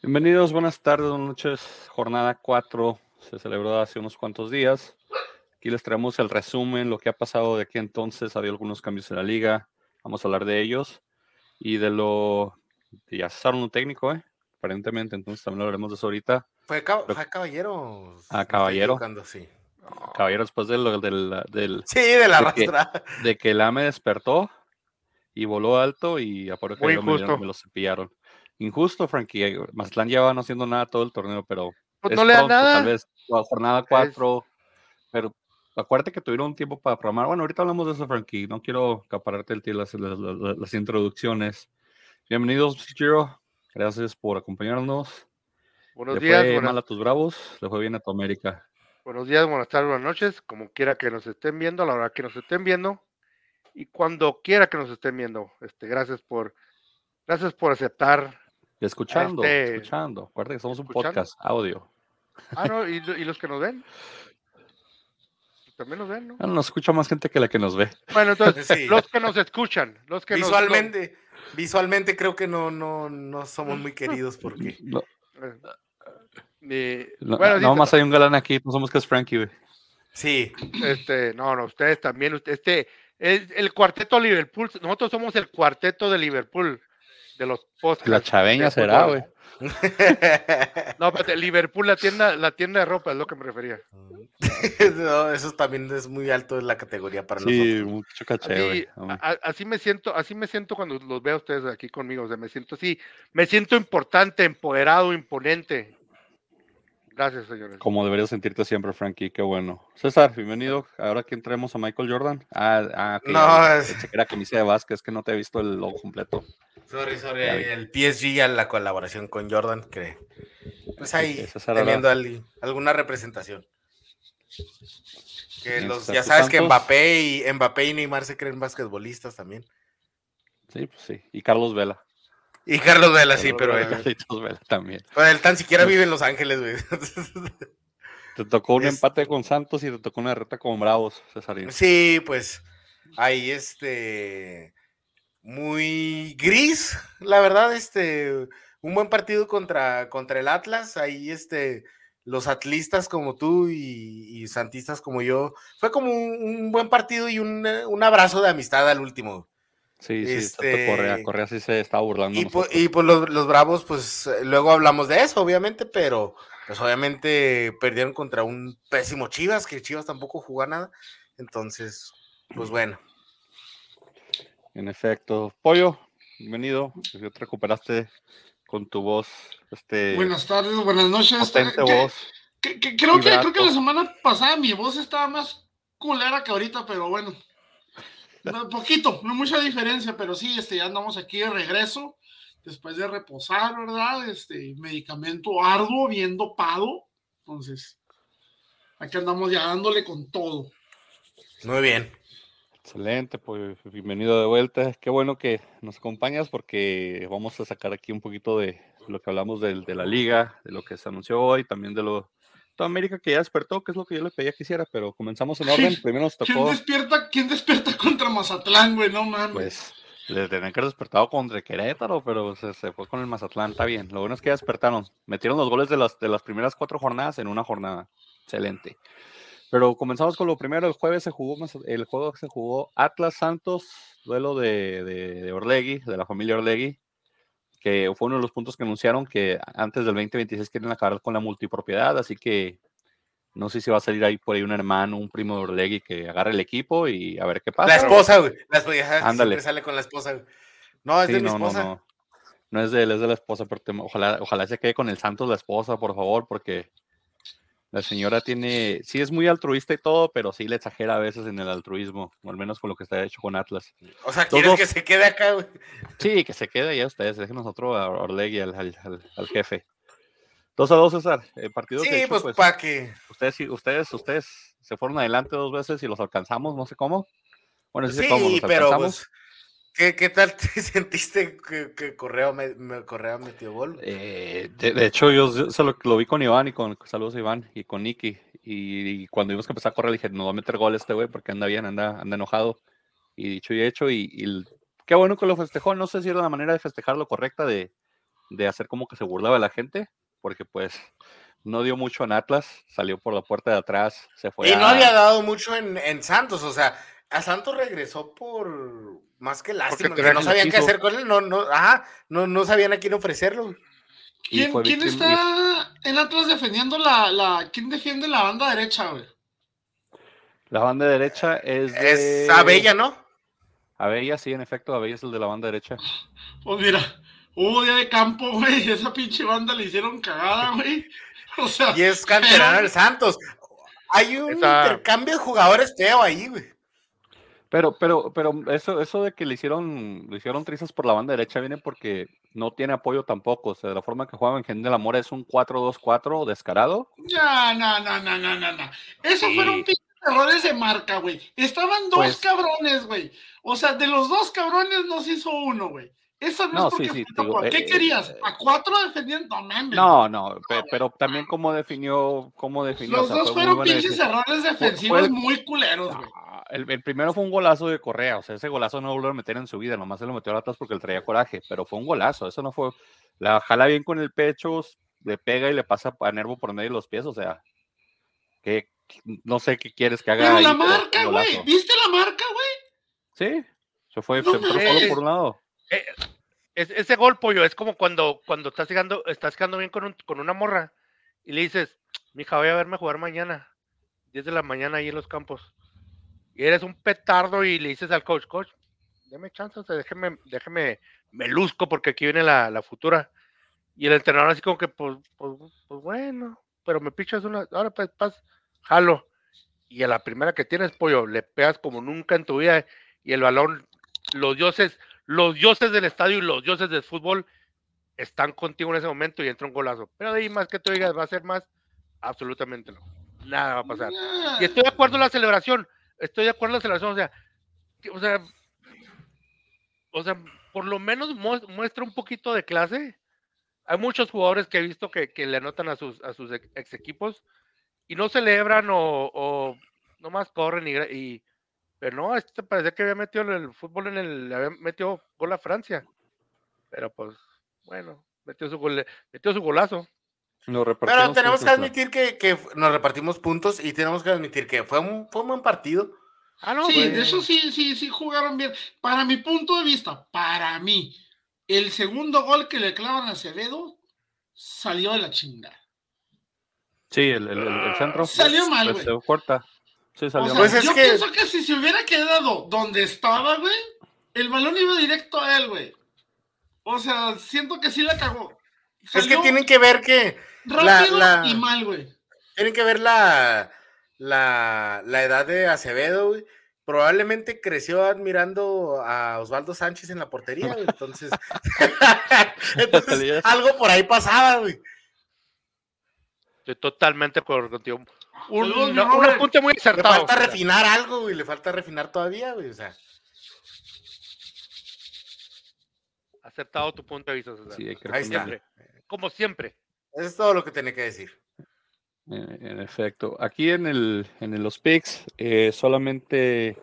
Bienvenidos, buenas tardes, buenas noches. Jornada 4 se celebró hace unos cuantos días. Aquí les traemos el resumen, lo que ha pasado de aquí entonces. Había algunos cambios en la liga. Vamos a hablar de ellos. Y de lo. Ya cesaron un técnico, ¿eh? Aparentemente, entonces también hablaremos de eso ahorita. Fue, cab fue Caballero. Ah, Caballero. Sí. Caballero después del, del, del sí, de la de que, de que el AME despertó y voló alto y a por que me, me lo cepillaron. Injusto, Frankie. Mazatlán lleva no haciendo nada todo el torneo, pero Pues es no le da nada. Tal vez jornada 4, pero acuérdate que tuvieron un tiempo para programar. Bueno, ahorita hablamos de eso, Frankie. No quiero acapararte el las, las, las, las introducciones. Bienvenidos, Giro. Gracias por acompañarnos. Buenos ¿Le días, fue buenas, mal a tus bravos? ¿Le fue bien a tu América? buenos días, buenas tardes, buenas noches, como quiera que nos estén viendo, a la hora que nos estén viendo y cuando quiera que nos estén viendo. Este, gracias por, gracias por aceptar. Escuchando, Este, escuchando. Acuérdate que somos un podcast, audio. Ah, no, y, y los que nos ven. También nos ven, ¿no? Nos escucha más gente que la que nos ve. Bueno, entonces, Sí. los que nos escuchan, los que nos- Visualmente, visualmente creo que no, no, no somos muy queridos porque. No, eh, eh, no, bueno, no sí, más hay un galán aquí, no somos que es Frankie, güey. Sí, Este, no, no, ustedes también, usted- este, es el cuarteto Liverpool, nosotros somos el cuarteto de Liverpool, de los podcasts. La chaveña será, güey. No, espérate, Liverpool, la tienda, la tienda de ropa, es lo que me refería. No, eso también es muy alto en la categoría para Sí, nosotros. mucho caché, a- así me siento, así me siento cuando los veo a ustedes aquí conmigo, o sea, me siento así, me siento importante, empoderado, imponente. Gracias, señores. Como deberías sentirte siempre, Frankie, qué bueno. César, bienvenido. Ahora que entremos a Michael Jordan. Ah, ah que No, es- era camisa de Vázquez, que no te he visto el logo completo. Sorry, sorry, el PSG a la colaboración con Jordan, que pues ahí teniendo al- alguna representación. Que los, ya ¿tus sabes que? Mbappé y Mbappé y Neymar se creen basquetbolistas también. Sí, pues sí. Y Carlos Vela. Y Carlos Vela, sí, pero él, Carlitos Vela también. pero él tan siquiera vive en Los Ángeles, güey. Te tocó un Es- empate con Santos y te tocó una derrota con Bravos, Cesarín. Sí, pues ahí este muy gris, la verdad, este un buen partido contra, contra el Atlas, ahí este los atlistas como tú y, y santistas como yo, fue como un, un buen partido y un, un abrazo de amistad al último. Sí, sí, Este- tanto Correa. Correa sí se estaba burlando. Y, de po- nosotros. y pues los, los Bravos, pues eh, luego hablamos de eso, obviamente, pero pues obviamente perdieron contra un pésimo Chivas, que Chivas tampoco jugó nada. Entonces, pues bueno. En efecto. Pollo, bienvenido. Ya te recuperaste con tu voz. Este, Buenas tardes, buenas noches. potente Que- voz. que- que- creo, que, creo que la semana pasada mi voz estaba más culera que ahorita, pero bueno. No, poquito, no mucha diferencia, pero sí, este, ya andamos aquí de regreso, después de reposar, ¿verdad? Este, medicamento arduo, bien dopado. Entonces, aquí andamos ya dándole con todo. Muy bien. Excelente, pues bienvenido de vuelta. Qué bueno que nos acompañas porque vamos a sacar aquí un poquito de lo que hablamos del- de, la liga, de lo que se anunció hoy, también de lo toda América que ya despertó, que es lo que yo le pedía que hiciera, pero comenzamos en orden. Primero nos ¿Quién tocó, despierta, ¿Quién despierta contra Mazatlán, güey? No mames. pues, le tenían que haber despertado contra Querétaro, pero se, se fue con el Mazatlán, está bien. Lo bueno es que ya despertaron. Metieron los goles de las, de las primeras cuatro jornadas en una jornada. Excelente. Pero comenzamos con lo primero. El jueves se jugó, el juego se jugó Atlas Santos, duelo de, de, de Orlegui, de la familia Orlegui, que fue uno de los puntos que anunciaron que antes del 2026 quieren acabar con la multipropiedad, así que no sé si va a salir ahí por ahí un hermano, un primo de Orlegui que agarre el equipo y a ver qué pasa. La esposa, güey. Ándale. siempre sale con la esposa, güey. No, es Sí, de mi no, esposa. no. No es de él, es de la esposa, pero te- ojalá, ojalá se quede con el Santos la esposa, por favor, porque la señora tiene, sí es muy altruista y todo, pero sí le exagera a veces en el altruismo, o al menos con lo que está hecho con Atlas. O sea, quieres Todos- que se quede acá, güey. Sí, que se quede ya ustedes, dejen nosotros a Orlegui, al, al, al- al jefe. 2 a 2, César. El partido que Sí, hecho, pues, pues, para que. ustedes, ustedes, ustedes se fueron adelante dos veces y los alcanzamos, no sé cómo. Bueno, sí, sé Sí, cómo los pero alcanzamos. pues, ¿qué, ¿qué tal te sentiste que, que Correa, me, me- Correa metió gol? Eh, de, de hecho, yo se- se lo, lo vi con Iván y con saludos a Iván y con Nicky. Y, y cuando vimos que empezó a correr, dije, no va a meter gol este güey porque anda bien, anda, anda enojado. Y dicho y hecho, y, qué bueno que lo festejó. No sé si era la manera de festejar lo correcta de, de hacer como que se burlaba de la gente, porque pues no dio mucho en Atlas, salió por la puerta de atrás, se fue. Y no había dado mucho en, Santos, o sea, a Santos regresó por más que lástima, porque no sabían qué hacer con él, no, no, ajá, no, no sabían a quién ofrecerlo. ¿Quién, ¿quién está en Atlas defendiendo la, la, quién defiende la banda derecha, güey? La banda derecha es de... Es Abella, ¿no? Abella, sí, en efecto, Abella es el de la banda derecha. Pues mira, hubo día de campo, güey, esa pinche banda le hicieron cagada, güey. O sea, y es canterano el Santos. Hay un intercambio de jugadores feo ahí, güey. Pero, pero, pero eso, eso de que le hicieron, le hicieron trizas por la banda derecha viene porque no tiene apoyo tampoco. O sea, de la forma que juega en Gen del Amor es un 4-2-4 descarado. Ya, no, no, no, no, no, no. Eso fueron errores de marca, güey. Estaban dos pues cabrones, güey. O sea, de los dos cabrones nos hizo uno, güey. Eso no, es porque sí, sí, ¿Qué eh, querías? ¿A cuatro defendiendo? No, no, pero, también cómo definió, cómo definió. Los dos fueron pinches errores defensivos muy culeros, güey. El, primero fue un golazo de Correa, o sea, ese golazo no lo volvió a meter en su vida, nomás se lo metió atrás porque él traía coraje, pero fue un golazo, eso no fue, la jala bien con el pecho, le pega y le pasa a Nervo por medio de los pies, o sea, que no sé qué quieres que haga. Pero la marca, güey, ¿viste la marca, güey? Sí, se fue, solo por un lado. Eh, ese gol, pollo, es como cuando, cuando estás llegando, estás quedando bien con, con una morra y le dices, mija, voy a verme jugar mañana, 10 de la mañana ahí en los campos. Eres un petardo y le dices al coach, coach, déme chance, déjeme, déjeme, me luzco porque aquí viene la, la futura. Y el entrenador así como que, pues, pues, pues bueno, pero me pichas una, ahora pues, pas, jalo. Y a la primera que tienes, pollo, le pegas como nunca en tu vida y el balón, los dioses, los dioses del estadio y los dioses del fútbol están contigo en ese momento y entra un golazo. Pero de ahí más que tú digas, va a ser más, absolutamente no. Nada va a pasar. Y estoy de acuerdo en la celebración, estoy de acuerdo en la o sea, o sea, o sea, por lo menos muestra un poquito de clase. Hay muchos jugadores que he visto que, le anotan a sus, a sus ex equipos y no celebran o, o nomás corren y, pero no, este parece que había metido el fútbol en el, había metido gol a Francia. Pero pues, bueno, metió su gol, metió su golazo. Pero tenemos que admitir que, nos repartimos puntos y tenemos que admitir que fue un, fue un buen partido. Ah, no, sí, de eso sí, sí, sí jugaron bien. Para mi punto de vista, para mí, el segundo gol que le clavan a Acevedo salió de la chingada. Sí, el, el, centro. Salió mal, pues, güey. corta. Sí, salió pues yo pienso que si se hubiera quedado donde estaba, güey, el balón iba directo a él, güey. O sea, siento que sí la cagó. es que tienen que ver que. Rápido y mal, güey. Tienen que ver la, la, la edad de Acevedo, güey. Probablemente creció admirando a Osvaldo Sánchez en la portería, güey. Entonces, Entonces algo por ahí pasaba, güey. Estoy totalmente contigo un, un muy acertado. Le falta refinar algo, güey. Le falta refinar todavía, güey. O sea. Acertado tu punto de vista, Sí, Ahí está. Como siempre. Eso es todo lo que tenía que decir. En, efecto. Aquí en, el, en los picks, eh, solamente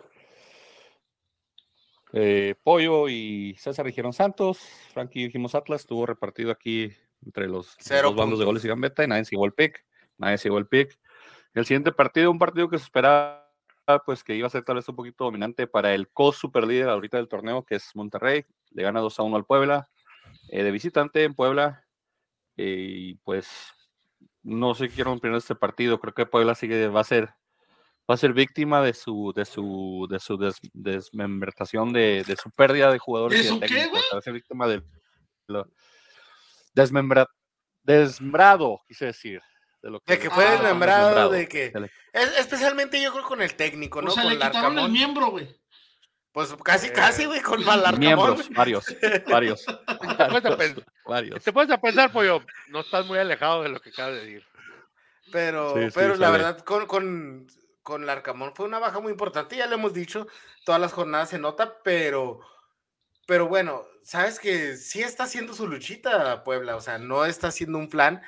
eh, Pollo y César dijeron Santos. Frankie dijimos Atlas. Estuvo repartido aquí entre los, dos bandos de goles y gambeta y nadie se el pick. Nadie se el pick. El siguiente partido, un partido que se esperaba pues que iba a ser tal vez un poquito dominante para el co-super líder ahorita del torneo, que es Monterrey. Le gana 2 a 1 al Puebla, eh, de visitante en Puebla. Y pues no sé qué quiero opinar de este partido. Creo que Puebla sigue, va a ser, va a ser víctima de su, de su, de su desmembratación, de, de, su pérdida de jugadores. ¿De su qué, Va a ser víctima del desmembra, desmbrado, quise decir de, que, fue desmembrado, de que. especialmente yo creo con el técnico, ¿no? O sea, con le quitaron el miembro, güey. Pues casi, casi, güey, con Malarcamón. Miembros, varios, varios. varios. Te puedes pensar, pollo, no estás muy alejado de lo que acabas de decir. Pero, pero la verdad, con, con, con Larcamón fue una baja muy importante, ya lo hemos dicho, todas las jornadas se nota, pero, pero bueno, sabes que sí está haciendo su luchita Puebla, o sea, no está haciendo un plan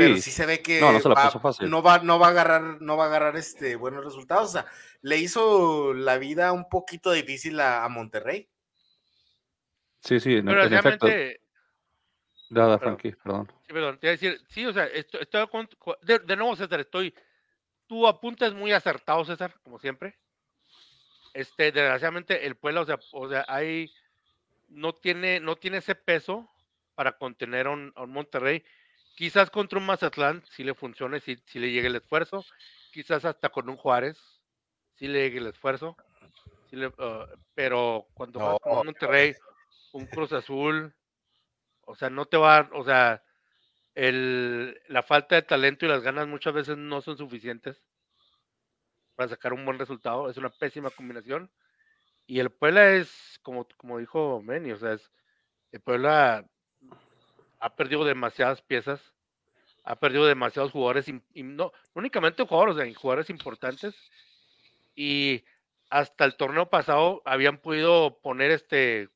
pero sí se ve que no, no, va, no, va, a agarrar, no va a agarrar este buenos resultados. O sea, le hizo la vida un poquito difícil a, Monterrey. Sí, sí, en, efecto. Nada, Frankie, perdón. Sí, perdón, te iba a decir, sí, o sea, estoy, estoy con- de, de nuevo, César, estoy, tu apunte es muy acertado, César, como siempre. Este, desgraciadamente, el Puebla, o sea, o sea, hay, no tiene, no tiene ese peso para contener a un, a un Monterrey. Quizás contra un Mazatlán, si le funcione, si, si le llegue el esfuerzo. Quizás hasta con un Juárez, si le llegue el esfuerzo. le- ah, pero cuando vas con No. un Monterrey, un Cruz Azul, o sea, no te va, o sea, el, la falta de talento y las ganas muchas veces no son suficientes para sacar un buen resultado. Es una pésima combinación. Y el Puebla es, como, como dijo Meni, o sea, es, el Puebla ha perdido demasiadas piezas, ha perdido demasiados jugadores, y no, únicamente jugadores, o sea, jugadores importantes. Y hasta el torneo pasado habían podido poner este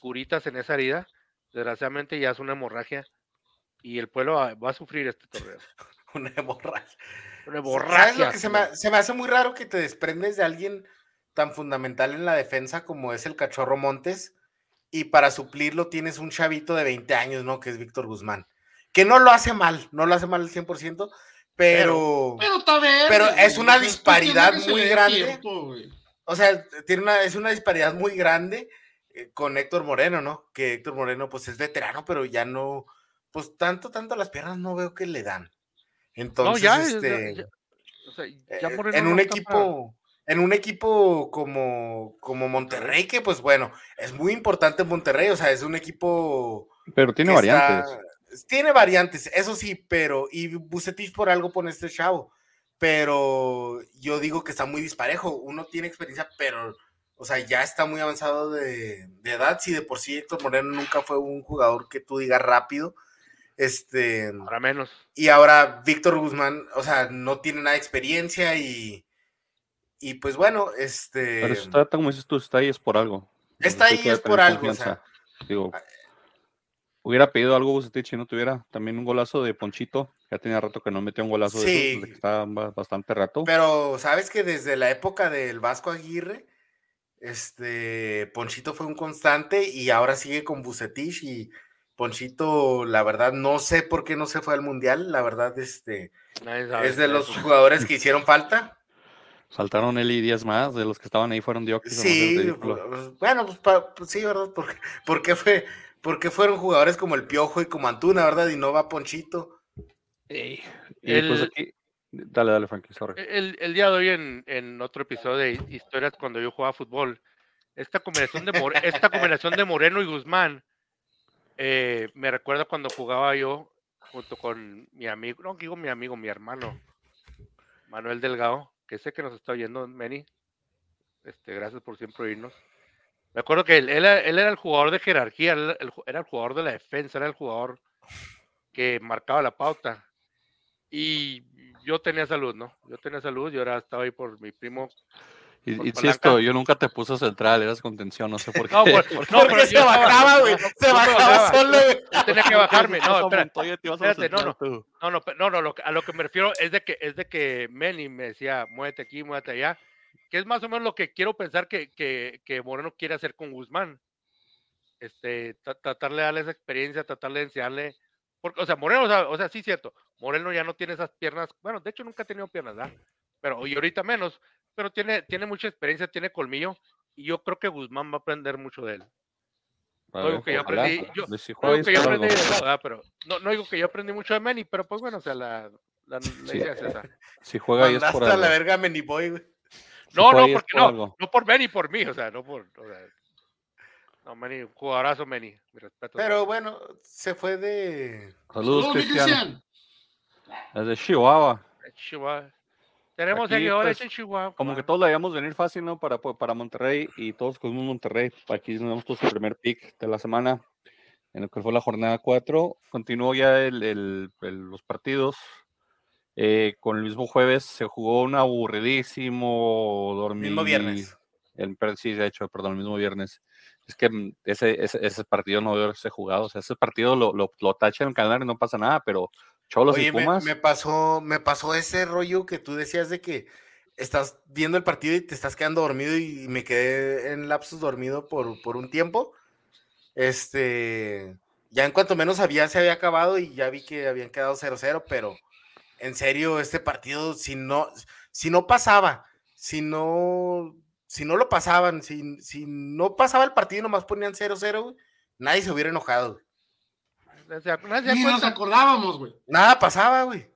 curitas en esa herida. Desgraciadamente ya es una hemorragia. Y el pueblo va va a sufrir este torneo. Una hemorragia. Una ¿Sabes lo que se me, se me hace muy raro que te desprendes de alguien tan fundamental en la defensa como es el cachorro Montes y para suplirlo tienes un chavito de 20 años, ¿no? Que es Víctor Guzmán. Que no lo hace mal, no lo hace mal al 100%, pero... Pero está bien. Pero es una disparidad muy grande. tiempo, güey. O sea, tiene una, es una disparidad muy grande eh, con Héctor Moreno, ¿no? Que Héctor Moreno, pues es veterano, pero ya no, pues tanto, tanto las piernas no veo que le dan. Entonces, no, ya, es- este, ya- o sea, ya eh, Moreno en no un para- equipo, en un equipo como, como Monterrey, que pues bueno, es muy importante Monterrey, o sea, es un equipo Pero tiene variantes. está- tiene variantes, eso sí, pero, y Bucetich por algo pone este chavo, pero yo digo que está muy disparejo, uno tiene experiencia, pero, o sea, ya está muy avanzado de, de edad, si de por sí Héctor Moreno nunca fue un jugador que tú digas rápido, este, Ahora menos. y ahora Víctor Guzmán, o sea, no tiene nada de experiencia y, y pues bueno, este, Pero eso está, como dices tú, está ahí es por algo. Está ahí es por algo, o. Digo, hubiera pedido algo Bucetich y no tuviera también un golazo de Ponchito. Ya tenía rato que no metía un golazo de Sí. esos, desde que estaba ba- bastante rato. Pero sabes que desde la época del Vasco Aguirre, este Ponchito fue un constante y ahora sigue con Bucetich y Ponchito, la verdad, no sé por qué no se fue al mundial, la verdad, este es de los jugadores que hicieron falta. Saltaron él y 10 más, de los que estaban ahí fueron Diokis. Sí, pues, bueno, pues, pa- pues sí, ¿verdad? Porque, porque fue, porque fueron jugadores como el Piojo y como Antuna, ¿verdad? Y no va Ponchito. Y pues aquí, dale, dale, Frankie, sorry. El, el día de hoy en, en otro episodio de historias cuando yo jugaba fútbol, esta combinación de, More- esta combinación de Moreno y Guzmán eh, me recuerda cuando jugaba yo junto con mi amigo, no digo mi amigo, mi hermano, Manuel Delgado, que sé que nos está oyendo, Meni. Este, gracias por siempre oírnos. Me acuerdo que él, él él era el jugador de jerarquía, era el jugador de la defensa, era el jugador que marcaba la pauta. Y yo tenía salud, ¿no? Yo tenía salud, yo era, estaba ahí por mi primo. Y- por Insisto, palanca. yo nunca te puse central, eras contención, no sé por qué. No, pues, no, Porque pero se yo bajaba, güey. no, Se bajaba solo, güey. Yo tenía que bajarme, no, espera, Montoya, espérate, no, no. No, no, no, no, que- a lo que me refiero es de que es de que Manny me decía, muévete aquí, muévete allá, que es más o menos lo que quiero pensar que, que, que Moreno quiere hacer con Guzmán. Este, tra- tratarle de darle esa experiencia, tratarle de enseñarle, porque, o sea, Moreno, o sea, o sea, sí cierto, Moreno ya no tiene esas piernas, bueno, de hecho nunca ha tenido piernas, ¿verdad? Pero, y ahorita menos, pero tiene, tiene mucha experiencia, tiene colmillo, y yo creo que Guzmán va a aprender mucho de él. No digo que yo aprendí- yo- De si No juega digo que yo es por aprendí algo. de nada, pero no, no digo que yo aprendí mucho de Manny, pero pues bueno, o sea, la, la, la Sí. idea es esa. Si juega ahí es por algo. la verga güey. Si No, no, es porque por no, algo. no por Manny, por mí, o sea, no por, o sea, no, Manny, jugadorazo Manny, mi respeto. Pero bueno, se fue de. Saludos, Saludos, Cristian. Cristian. Desde Chihuahua. Chihuahua. Tenemos Aquí, seguidores pues, en Chihuahua. Como que todos la veíamos venir fácil, ¿no? Para, para Monterrey y todos con Monterrey. Aquí nos damos todos el primer pick de la semana, en lo que fue la jornada 4. Continuó ya el, el- el- los partidos. Eh, con el mismo jueves se jugó un aburridísimo dormir. Mismo viernes. El, sí, de hecho, perdón, el mismo viernes. Es que mm, ese, ese, ese partido no debe haberse jugado. O sea, ese partido lo, lo, lo tacha en el calendario y no pasa nada, pero Cholos Oye, y me, Pumas. me pasó, me pasó ese rollo que tú decías de que estás viendo el partido y te estás quedando dormido y me quedé en lapsus dormido por, por un tiempo. Este, Ya en cuanto menos había, se había acabado y ya vi que habían quedado 0-0, pero en serio, este partido, si no, si no pasaba, si no, si no lo pasaban, si, si no pasaba el partido y nomás ponían 0-0, nadie se hubiera enojado. Güey. Ni nos acordábamos, güey. Nada pasaba, güey.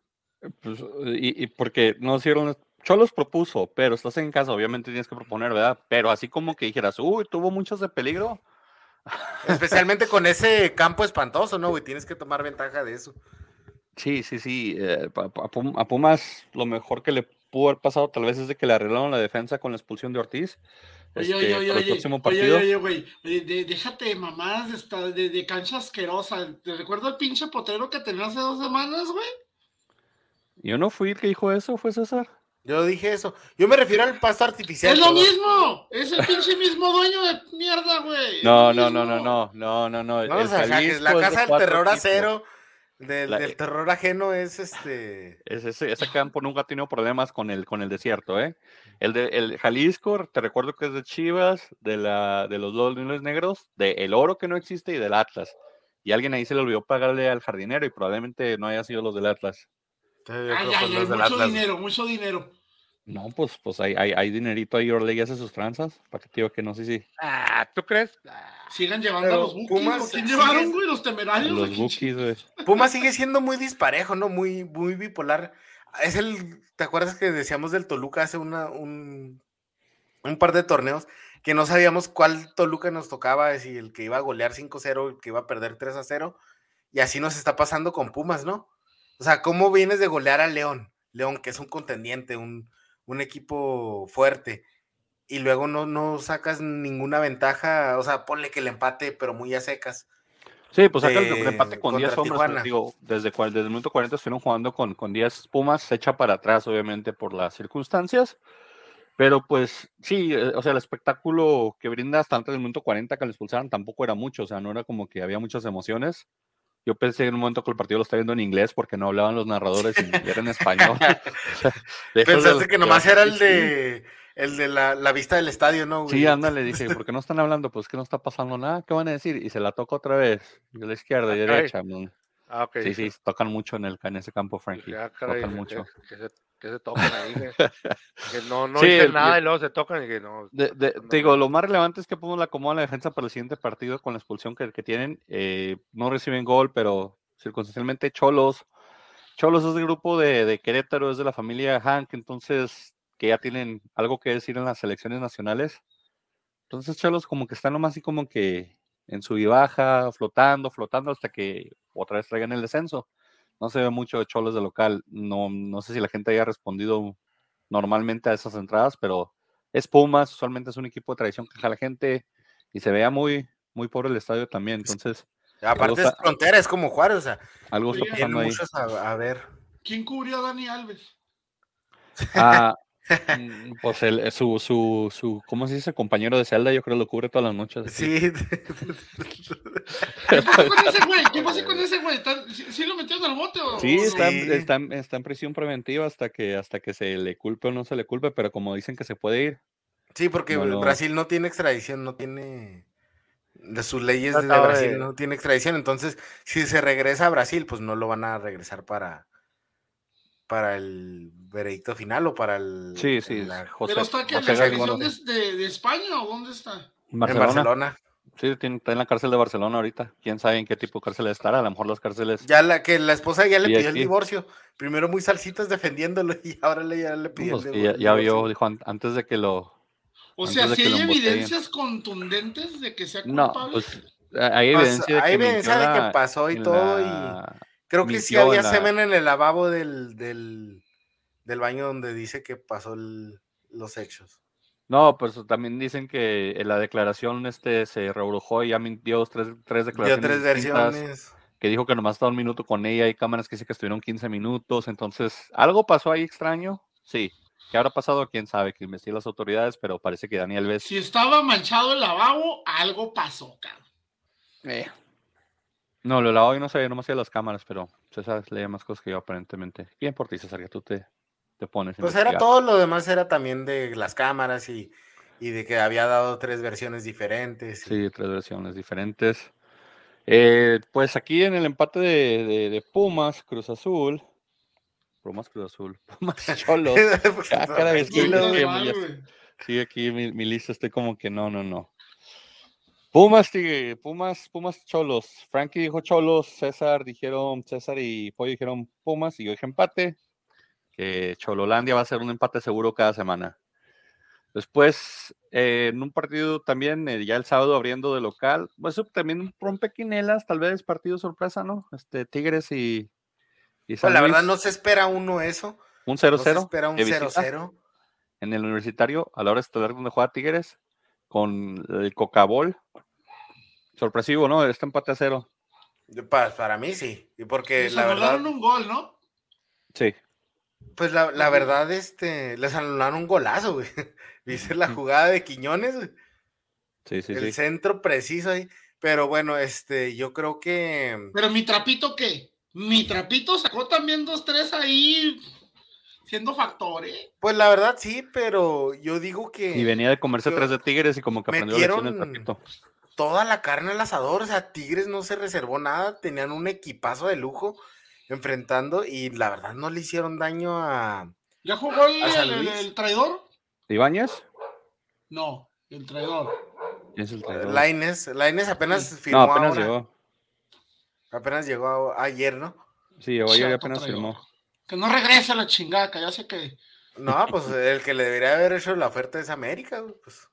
Pues, y, y, porque no hicieron. Cholos propuso, pero estás en casa, obviamente tienes que proponer, ¿verdad? Pero así como que dijeras, uy, tuvo muchos de peligro. Especialmente con ese campo espantoso, ¿no, güey? Tienes que tomar ventaja de eso. Sí, sí, sí. Eh, a Pumas lo mejor que le pudo haber pasado tal vez es de que le arreglaron la defensa con la expulsión de Ortiz. Oye, este, oye, oye, oye, oye, oye, güey, de, déjate de mamadas de, de, de, cancha asquerosa. ¿Te recuerdo el pinche potero que tenía hace dos semanas, güey? Yo no fui el que dijo eso, fue César. Yo dije eso. Yo me refiero al pasto artificial. Es lo mismo. Es el pinche mismo dueño de mierda, güey. No, no, no, no, no, no, no, no. Vamos a la casa del terror a cero del, del, terror ajeno es este. Es ese, ese, campo nunca ha tenido problemas con el, con el desierto, ¿eh? El de el Jalisco, te recuerdo que es de Chivas, de, la, de los dos Leones Negros, de El Oro que no existe y del Atlas. Y alguien ahí se le olvidó pagarle al jardinero y probablemente no haya sido los del Atlas. Ay, ay, ay, mucho Atlas. dinero, mucho dinero. No, pues, pues hay, hay, hay dinerito ahí, Orlegui hace sus tranzas. Para que digo que no sé si. Ah, ¿tú crees? Sigan llevando a los Pumas. ¿Quién llevaron, güey? Los temerarios. Los Bookies, güey. Pumas sigue siendo muy disparejo, ¿no? Muy, muy bipolar. Es el. ¿Te acuerdas que decíamos del Toluca hace una, un, un par de torneos? Que no sabíamos cuál Toluca nos tocaba, si el que iba a golear 5-0, el que iba a perder 3-0. Y así nos está pasando con Pumas, ¿no? O sea, ¿cómo vienes de golear a León? León, que es un contendiente, un un equipo fuerte y luego no, no sacas ninguna ventaja, o sea, ponle que el empate, pero muy a secas. Sí, pues saca el empate con 10 hombres, digo, desde, desde el minuto 40 estuvieron jugando con, con 10 Pumas, se echa para atrás, obviamente, por las circunstancias, pero pues sí, eh, o sea, el espectáculo que brinda hasta antes del minuto 40 que le expulsaron tampoco era mucho, o sea, no era como que había muchas emociones, yo pensé en un momento que el partido lo estaba viendo en inglés porque no hablaban los narradores y era en español. Pensaste que nomás era el de el de la, la vista del estadio, ¿no? Güey? Sí, ándale, dije, ¿por qué no están hablando? Pues que no está pasando nada, ¿qué van a decir? Y se la toca otra vez, de la izquierda y derecha. Ah, okay. Sí, sí, tocan mucho en, el, en ese campo, Frankie. tocan mucho. Que, se, que, se, tocan ahí, que no, no sí, dicen nada y luego se tocan y que no. De, de, no te digo, lo más relevante es que Pumas la acomoda la defensa para el siguiente partido con la expulsión que, que tienen. Eh, no reciben gol, pero circunstancialmente Cholos. Cholos es del grupo de, de Querétaro, es de la familia Hank, entonces que ya tienen algo que decir en las elecciones nacionales. Entonces Cholos como que están nomás así como que en su y baja, flotando, flotando hasta que otra vez traigan el descenso. No se ve mucho de Cholos de local. No, no sé si la gente haya respondido normalmente a esas entradas, pero es Pumas, usualmente es un equipo de tradición que jala gente y se vea muy, muy pobre el estadio también. Entonces. Aparte es frontera, es como Juárez, o sea. Algo está pasando ahí. A, a, ver. ¿Quién cubrió a Dani Alves? Ah, pues el, su, su, su, ¿cómo se dice? Compañero de celda, yo creo lo cubre todas las noches. Sí. ¿Qué pasó con ese güey? ¿Qué pasó con ese güey? ¿Sí, lo metieron al bote o...? Sí, está, sí. Está, está, en prisión preventiva hasta que, hasta que se le culpe o no se le culpe, pero como dicen que se puede ir. Sí, porque no. Brasil no tiene extradición, no tiene... De sus leyes de Brasil no tiene extradición, entonces si se regresa a Brasil, pues no lo van a regresar para para el veredicto final o para el. Sí, sí. La, José, ¿Pero está aquí en la selección de, de, de, España o dónde está? Barcelona. En Barcelona. Sí, tiene, está en la cárcel de Barcelona ahorita. Quién sabe en qué tipo de cárcel estará. A lo mejor las cárceles. Ya la que la esposa ya le pidió aquí. el divorcio. Primero muy salsitas defendiéndolo y ahora le, ya le pidió pues, el divorcio. Ya, ya vio, dijo antes de que lo. O sea, si hay evidencias contundentes de que sea culpable. No, pues hay evidencia, pues, hay evidencia de que pasó y todo. La... y Creo que sí había la... semen en el lavabo del, del, del, baño donde dice que pasó el, los hechos. No, pues también dicen que en la declaración este se rebrujó y ya dio tres, tres declaraciones. Dio tres versiones. Que dijo que nomás estaba un minuto con ella. Hay cámaras que dicen que estuvieron 15 minutos. Entonces, ¿algo pasó ahí extraño? Sí. ¿Qué habrá pasado? Quién sabe, que investiguen las autoridades, pero parece que Daniel Ves. Si estaba manchado el lavabo, algo pasó, cabrón. Eh, no, lo lavaba y no sabía, no me hacía las cámaras, pero César leía más cosas que yo aparentemente. Bien por ti, César, que tú te, te pones. Pues era todo lo demás, era también de las cámaras y, y de que había dado tres versiones diferentes. Sí, tres versiones diferentes. Eh, pues aquí en el empate de, de- de Pumas, Cruz Azul. Pumas, Cruz Azul. Pumas, Cholos. Ah, que- que. Sí, aquí mi, mi lista estoy como que no, no, no. Pumas, Tigre, Pumas, Pumas, Cholos. Frankie dijo Cholos, César dijeron, César y Pollo dijeron Pumas y yo dije empate. Que Chololandia va a ser un empate seguro cada semana. Después, eh, en un partido también, eh, ya el sábado abriendo de local, pues eso también rompe quinelas, tal vez partido sorpresa, ¿no? Este, Tigres y, y Pues San la verdad no se espera uno eso. un No se 0-0 espera un de visita 0-0. en el universitario a la hora estelar donde juega Tigres con el Cocabol. Sorpresivo, ¿no? Este empate a cero. Pa- para mí sí. Y porque la verdad, anularon un gol, ¿no? Sí. Pues la, la verdad, este, les anularon un golazo, güey. ¿Viste la jugada de Quiñones? güey? Sí, sí, el sí. centro preciso ahí. Pero bueno, este, yo creo que Pero mi trapito, ¿qué? Mi trapito sacó también dos, tres ahí siendo factor, ¿eh? Pues la verdad sí, pero yo digo que Y venía de comerse Yo- tres de Tigres y como que aprendió la el trapito. toda la carne al asador, o sea, Tigres no se reservó nada, tenían un equipazo de lujo enfrentando y la verdad no le hicieron daño a... ¿Ya jugó el, traidor? ¿Ibáñez? No, el traidor. ¿Quién es el traidor? Laines, Laines apenas Sí. firmó No, apenas ahora, llegó. apenas llegó a- ayer, ¿no? Sí, llegó ayer apenas traidor. firmó. Que no regrese a la chingada, que ya sé que. No, pues el que le debería haber hecho la oferta es América, güey, pues.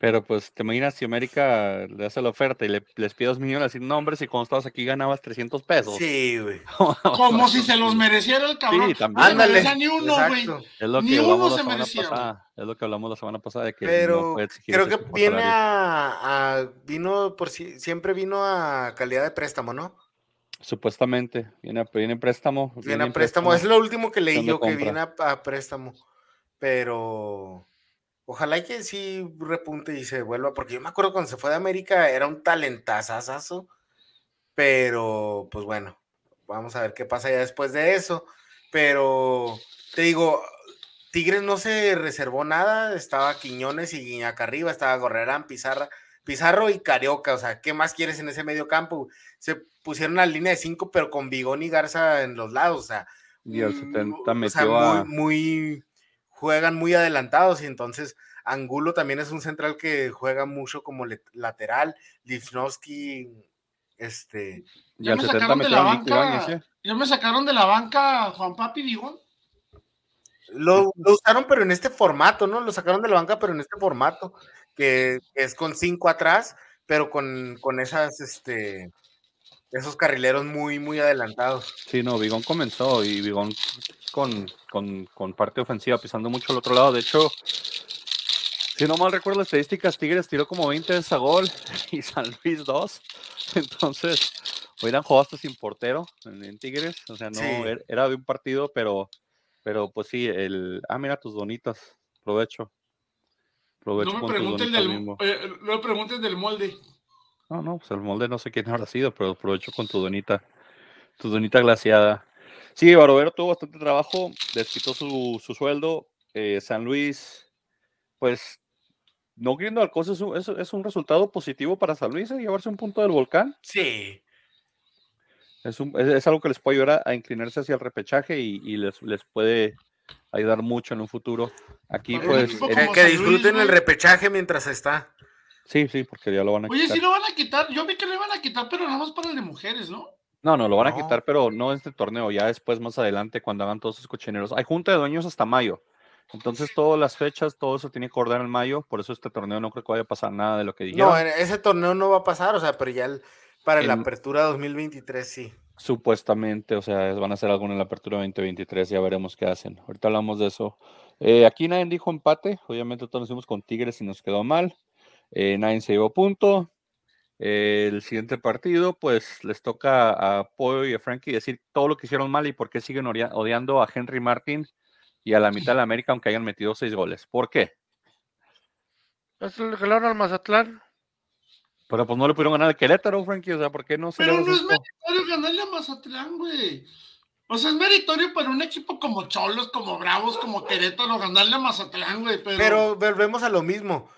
Pero pues te imaginas si América le hace la oferta y le, les pide dos millones y no, hombre, si cuando estabas aquí ganabas 300 pesos. Sí, güey. Como si se los mereciera el cabrón. Sí, también. No Ándale. merecía ni uno, güey. exacto. Es lo Ni que uno hablamos la se semana merecía. Es lo que hablamos la semana pasada de que no Pero puede exigir creo que viene a, a- vino por si siempre vino a calidad de préstamo, ¿no? Supuestamente, viene a, viene en préstamo. Viene en a préstamo, es lo último que leí yo, que compra. viene a, a préstamo. Pero ojalá y que sí repunte y se vuelva, porque yo me acuerdo cuando se fue de América era un talentazazazo, pero pues bueno, vamos a ver qué pasa ya después de eso. Pero te digo, Tigres no se reservó nada, estaba Quiñones y Guiñac arriba, estaba Gorrerán, Pizarra, Pizarro y Carioca, o sea, ¿qué más quieres en ese medio campo? Se pusieron la línea de cinco, pero con Bigón y Garza en los lados, o sea, Y mm, 70 o sea, muy, a. muy, juegan muy adelantados y entonces Angulo también es un central que juega mucho como le- lateral, Lifnowski, este, Ya me 70 sacaron de la banca. Ya me sacaron de la banca Juan Papi Bigón. Lo, lo usaron, pero en este formato, ¿no? Lo sacaron de la banca, pero en este formato, que, que es con cinco atrás, pero con, con esas, este, esos carrileros muy, muy adelantados. Sí, no, Bigón comenzó y Bigón con, con, con parte ofensiva pisando mucho al otro lado. De hecho, si no mal recuerdo las estadísticas, Tigres tiró como 20 veces a gol y San Luis 2. Entonces, hubieran jugado hasta sin portero en, en Tigres. O sea, no, Sí. er- era de un partido, pero, pero pues sí, el... Ah, mira tus donitas. Provecho. Provecho No me pregunten del, eh, no me pregunten del molde. No, no, pues el molde no sé quién habrá sido, pero aprovecho con tu donita, tu donita glaciada. Sí, Barovero tuvo bastante trabajo, desquitó su, su sueldo. eh, San Luis, pues, no queriendo al cosa, es un, es, es un resultado positivo para San Luis, eh, llevarse un punto del volcán. Sí, Es, un- es, es algo que les puede ayudar a, a inclinarse hacia el repechaje y, y les, les puede ayudar mucho en un futuro. Aquí, pues, que, Luis, disfruten el repechaje mientras está. Sí, sí, porque ya lo van a Oye, quitar. sí lo van a quitar. Yo vi que lo iban a quitar, pero nada más para el de mujeres, ¿no? No, no, lo van a quitar, pero no este torneo, ya después, más adelante, cuando hagan todos sus cochineros. Hay junta de dueños hasta mayo. Entonces, todas las fechas, todo eso tiene que ordenar en mayo. Por eso este torneo no creo que vaya a pasar nada de lo que dijeron. No, en ese torneo no va a pasar, o sea, pero ya el- para la apertura 2023 sí. Supuestamente, o sea, van a hacer algo en la apertura 2023, ya veremos qué hacen. Ahorita hablamos de eso. Eh, aquí nadie dijo empate, obviamente todos nos fuimos con Tigres y nos quedó mal. Eh, nadie se llevó punto. Eh, el siguiente partido, pues les toca a Pollo y a Frankie decir todo lo que hicieron mal y por qué siguen odia- odiando a Henry Martin y a la mitad de la América, aunque hayan metido seis goles. ¿Por qué? Es el al Mazatlán. Pero pues no le pudieron ganar al Querétaro, Frankie, o sea, ¿por qué no se Pero no es esto? meritorio ganarle a Mazatlán, güey. O sea, es meritorio para un equipo como Cholos, como Bravos, como Querétaro, ganarle a Mazatlán, güey. Pero, Pero volvemos a lo mismo.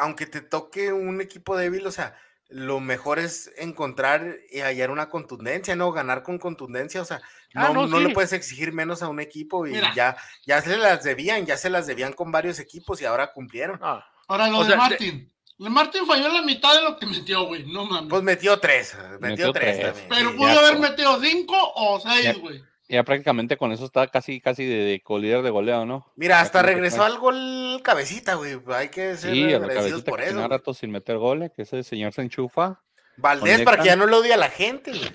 Aunque te toque un equipo débil, o sea, lo mejor es encontrar y hallar una contundencia, ¿no? Ganar con contundencia, o sea, Ah, no, no, no le puedes exigir menos a un equipo y Mira. ya, ya se las debían, ya se las debían con varios equipos y ahora cumplieron. Ah, Ahora lo O de sea, Martin. De Martin falló la mitad de lo que metió, güey. No mames. Pues metió tres, metió, Metió tres, tres. también. Pero sí. pudo haber metido cinco o seis, güey. Ya prácticamente con eso está casi, casi de, de colíder de goleo, ¿no? Mira, hasta regresó al gol cabecita, güey. Hay que ser Sí, agradecidos cabecita por eso. güey. rato sin meter goles, que ese señor se enchufa. Valdés, para que ya no lo odie a la gente, güey.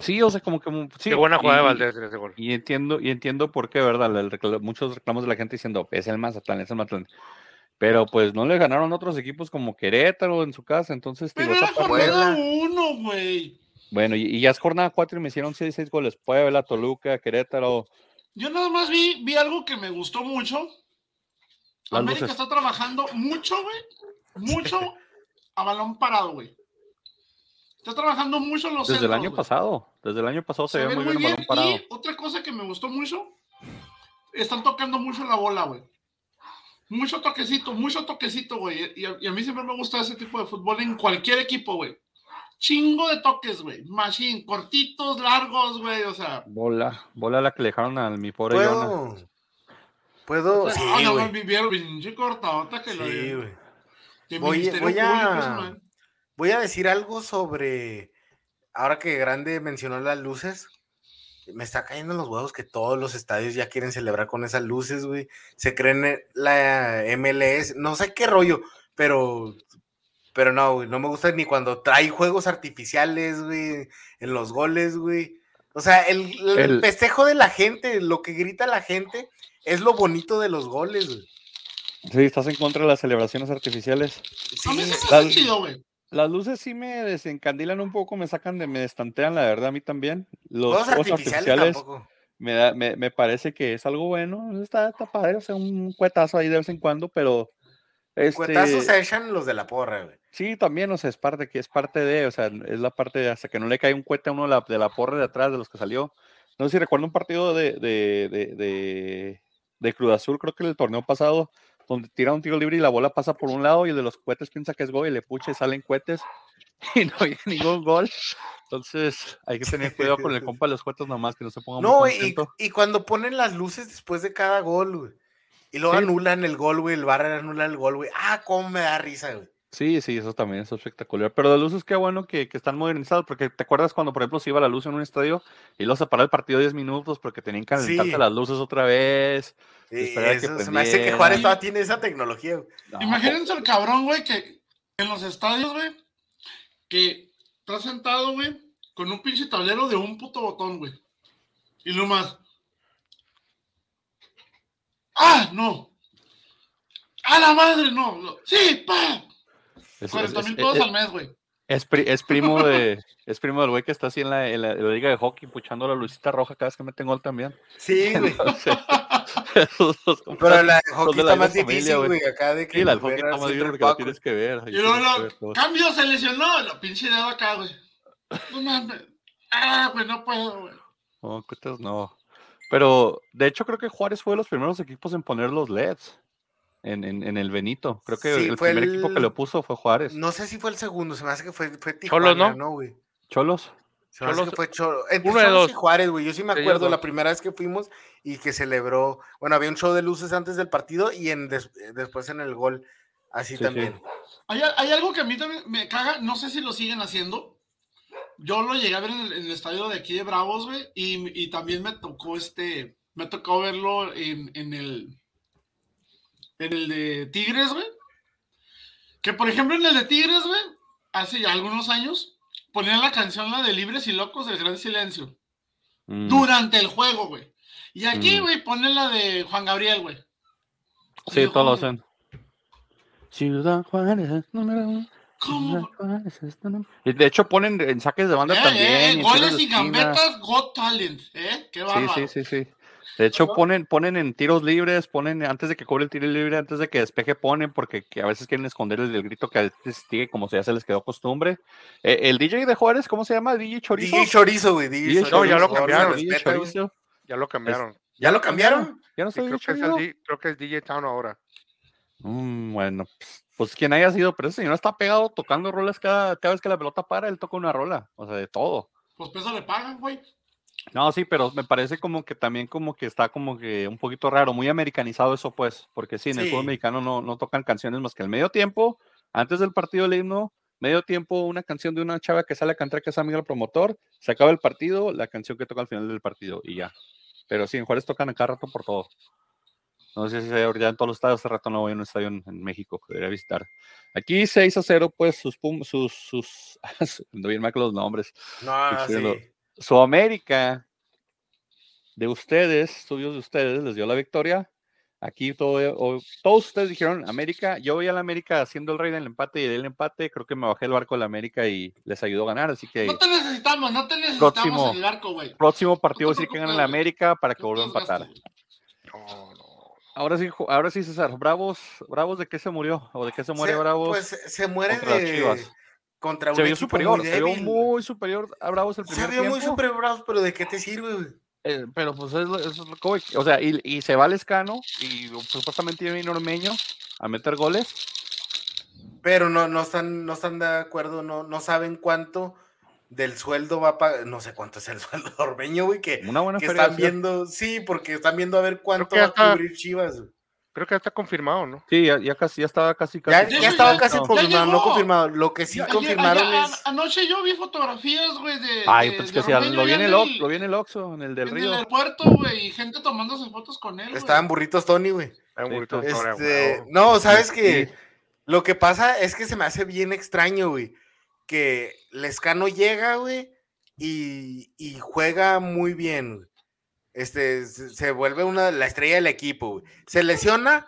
Sí, o sea, como que... mu- Sí, qué buena jugada de Valdés en ese gol. Y entiendo, y entiendo por qué, ¿verdad? El muchos reclamos de la gente diciendo, es el Mazatlán, es el Mazatlán. Pero pues no le ganaron otros equipos como Querétaro en su casa, entonces Pero digo, era jornada uno, güey. Bueno, y, y ya es jornada 4 y me hicieron 6, 6 goles. Puebla, Toluca, Querétaro. Yo nada más vi, vi algo que me gustó mucho. Las América luces. está trabajando mucho, güey. Mucho a balón parado, güey. Está trabajando mucho en los Desde el año pasado, desde el año pasado se, Se ve muy bien el balón parado. Y otra cosa que me gustó mucho, están tocando mucho la bola, güey. Mucho toquecito, mucho toquecito, güey. Y, y a mí siempre me gusta ese tipo de fútbol en cualquier equipo, güey. Chingo de toques, güey. Machine, cortitos, largos, güey. O sea. Bola, bola la que le dejaron a mi pobre Yona. ¿Puedo? ¿Puedo? Sí, ah, no, güey. me vivieron pinche cortadota que lo Sí, güey. Voy- Ministerio voy a-. Voy a decir algo sobre. Ahora que Grande mencionó las luces, me está cayendo en los huevos que todos los estadios ya quieren celebrar con esas luces, güey. Se creen en la MLS, no sé qué rollo, pero. Pero no, güey, no me gusta ni cuando trae juegos artificiales, güey, en los goles, güey. O sea, el, el El- festejo de la gente, lo que grita la gente, es lo bonito de los goles, güey. Sí, estás en contra de las celebraciones artificiales. A mí Sí, se me sí, hace las- chido, güey. Las luces sí me desencandilan un poco, me sacan de, me destantean, la verdad, a mí también. Los Juegos juegos artificiales artificiales tampoco. me, da- me, me parece que es algo bueno, está, está padre, o sea, un cuetazo ahí de vez en cuando, pero este, Cuetazos se echan los de la porra, güey. Sí, también, o sea, es parte, que es parte de, o sea, es la parte de hasta que no le cae un cohete a uno de la, de la porra de atrás de los que salió. No sé si recuerdo un partido de, de, de, de, de Cruz Azul, creo que el torneo pasado, donde tira un tiro libre y la bola pasa por un lado y el de los cohetes piensa que es gol y le pucha y salen cohetes y no hay ningún gol. Entonces hay que tener cuidado con el compa de los cohetes nomás, que no se ponga muy No, y, contento. y cuando ponen las luces después de cada gol, güey. Y luego Sí. anulan el gol, güey. El bar anula el gol, güey. Ah, cómo me da risa, güey. Sí, sí, eso también es espectacular. Pero las luces, qué bueno que, que están modernizadas, porque te acuerdas cuando, por ejemplo, se iba la luz en un estadio y luego se paraba el partido 10 minutos porque tenían que calentarse Sí. las luces otra vez. Sí, que eso se me hace que. Juárez todavía tiene esa tecnología. No, Imagínense el cabrón, güey, que en los estadios, güey, que está sentado, güey, con un pinche tablero de un puto botón, güey. Y lo más. ¡Ah! No. ¡A la madre! No. ¡Sí! ¡Pa! Es- es- 40 mil es- pesos es- al mes, güey. Es, pri- es primo de es primo del güey que está así en la, en la- en la liga de hockey puchando la lucita roja cada vez que meten gol también. Sí, güey. Entonces, esos Pero la de hockey de la está más familia, difícil, güey. Acá de que. Sí, la hockey está más bien porque la tienes que ver. Y luego, lo- cambio, se lesionó. La pinche dedo acá, güey. No mames. Ah, güey, no puedo, güey. No, cuentas no. Pero de hecho creo que Juárez fue de los primeros equipos en poner los LEDs en, en, en el Benito. Creo que Sí, el fue primer equipo que lo puso fue Juárez. No sé si fue el segundo. Se me hace que fue, fue Tijuana, Cholos, ¿no? ¿no, güey? Cholos. Se me hace Cholos- que fue Cholo. Entre uno de Cholos dos. y Juárez, güey. Yo sí me acuerdo la primera vez que fuimos y que celebró. Bueno, había un show de luces antes del partido y en des- después en el gol. Así Sí, sí. también. Hay, hay algo que a mí también me caga, no sé si lo siguen haciendo. Yo lo llegué a ver en el, en el estadio de aquí de Bravos, güey, y, y también me tocó este, me tocó verlo en, en el, en el de Tigres, güey. Que por ejemplo en el de Tigres, güey, hace ya algunos años, ponían la canción la de Libres y Locos del Gran Silencio, Mm, durante el juego, güey. Y aquí, Mm. güey, ponen la de Juan Gabriel, güey. Sí, todos lo hacen. Ciudad Juárez número uno. ¿Cómo? De hecho ponen en saques de banda Eh, también. eh, goles y gambetas, Got Talent, ¿eh? Qué bárbaro. Sí, sí, sí, sí. De hecho, ponen, ponen en tiros libres, ponen antes de que cobre el tiro libre, antes de que despeje, ponen, porque que a veces quieren esconder el, el grito que a veces sigue, como si ya se les quedó costumbre. Eh, el DJ de Juárez, ¿cómo se llama? DJ Chorizo. DJ Chorizo, güey. DJ DJ No, ya lo Chorizo, cambiaron. DJ. Chorizo. Ya lo cambiaron. ¿Ya lo cambiaron? Ya no Sí, soy creo, que es el, Chorizo. D- creo que es DJ Town ahora. Mm, Bueno, pues, pues quien haya sido, pero ese señor está pegado tocando rolas cada, cada vez que la pelota para, él toca una rola, o sea, de todo. Pues peso le pagan, güey. No, sí, pero me parece como que también como que está como que un poquito raro, muy americanizado eso, pues, porque sí, en el fútbol mexicano no, no tocan canciones más que al medio tiempo, antes del partido del himno, medio tiempo una canción de una chava que sale a cantar que es amiga del promotor, se acaba el partido, la canción que toca al final del partido y ya. Pero sí, en Juárez tocan a cada rato por todo. No sé si se ya en todos los estadios, hace rato no voy a un estadio en, en México que debería visitar. Aquí 6 a 0, pues sus, pum- sus, sus, no bien mal con los nombres. No, Sí, su América de ustedes, suyos de ustedes, les dio la victoria. Aquí todo, todos ustedes dijeron América. Yo voy a la América haciendo el rey del empate y del empate. Creo que me bajé el barco de la América y les ayudó a ganar. Así que No te necesitamos, no te necesitamos Próximo. en el arco, güey. próximo partido No decir que gana la. América para que No vuelva a empatar. No, no. Ahora sí, ahora sí, César. Bravos, Bravos, ¿de qué se murió? ¿O de qué se muere Se- Bravos? Pues se muere de Chivas. Contra un se vio equipo superior, muy se vio débil. muy superior a Bravos el Se primer vio tiempo. muy superior, Bravos, pero ¿de qué te sirve, güey? Eh, pero pues es, es lo que- o sea, y, y se va Lescano y supuestamente viene Ormeño a meter goles. Pero no, no están, no están de acuerdo, no, no saben cuánto del sueldo va a pagar, no sé cuánto es el sueldo de Ormeño, güey, que, Una buena que están sí. viendo, sí, porque están viendo a ver cuánto va a cubrir Chivas. güey. Creo que ya está confirmado, ¿no? Sí, ya, ya casi, ya estaba casi, Ya, casi. ya estaba ya- casi confirmado, no confirmado. Lo que sí confirmaron ayer- es. anoche yo vi fotografías, güey, de. Ay, de- pues de que Ormeño lo viene en el, el- lo viene el Oxxo, en el del En río. el aeropuerto, güey, y gente tomándose fotos con él. Estaban burritos Tony, güey. Hay un Sí, burrito de pues, sobre, Este, no, sabes que Sí. lo que pasa es que se me hace bien extraño, güey. Que Lescano llega, güey, y, y juega muy bien. güey. Este, se, vuelve una, la estrella del equipo, güey. Se lesiona,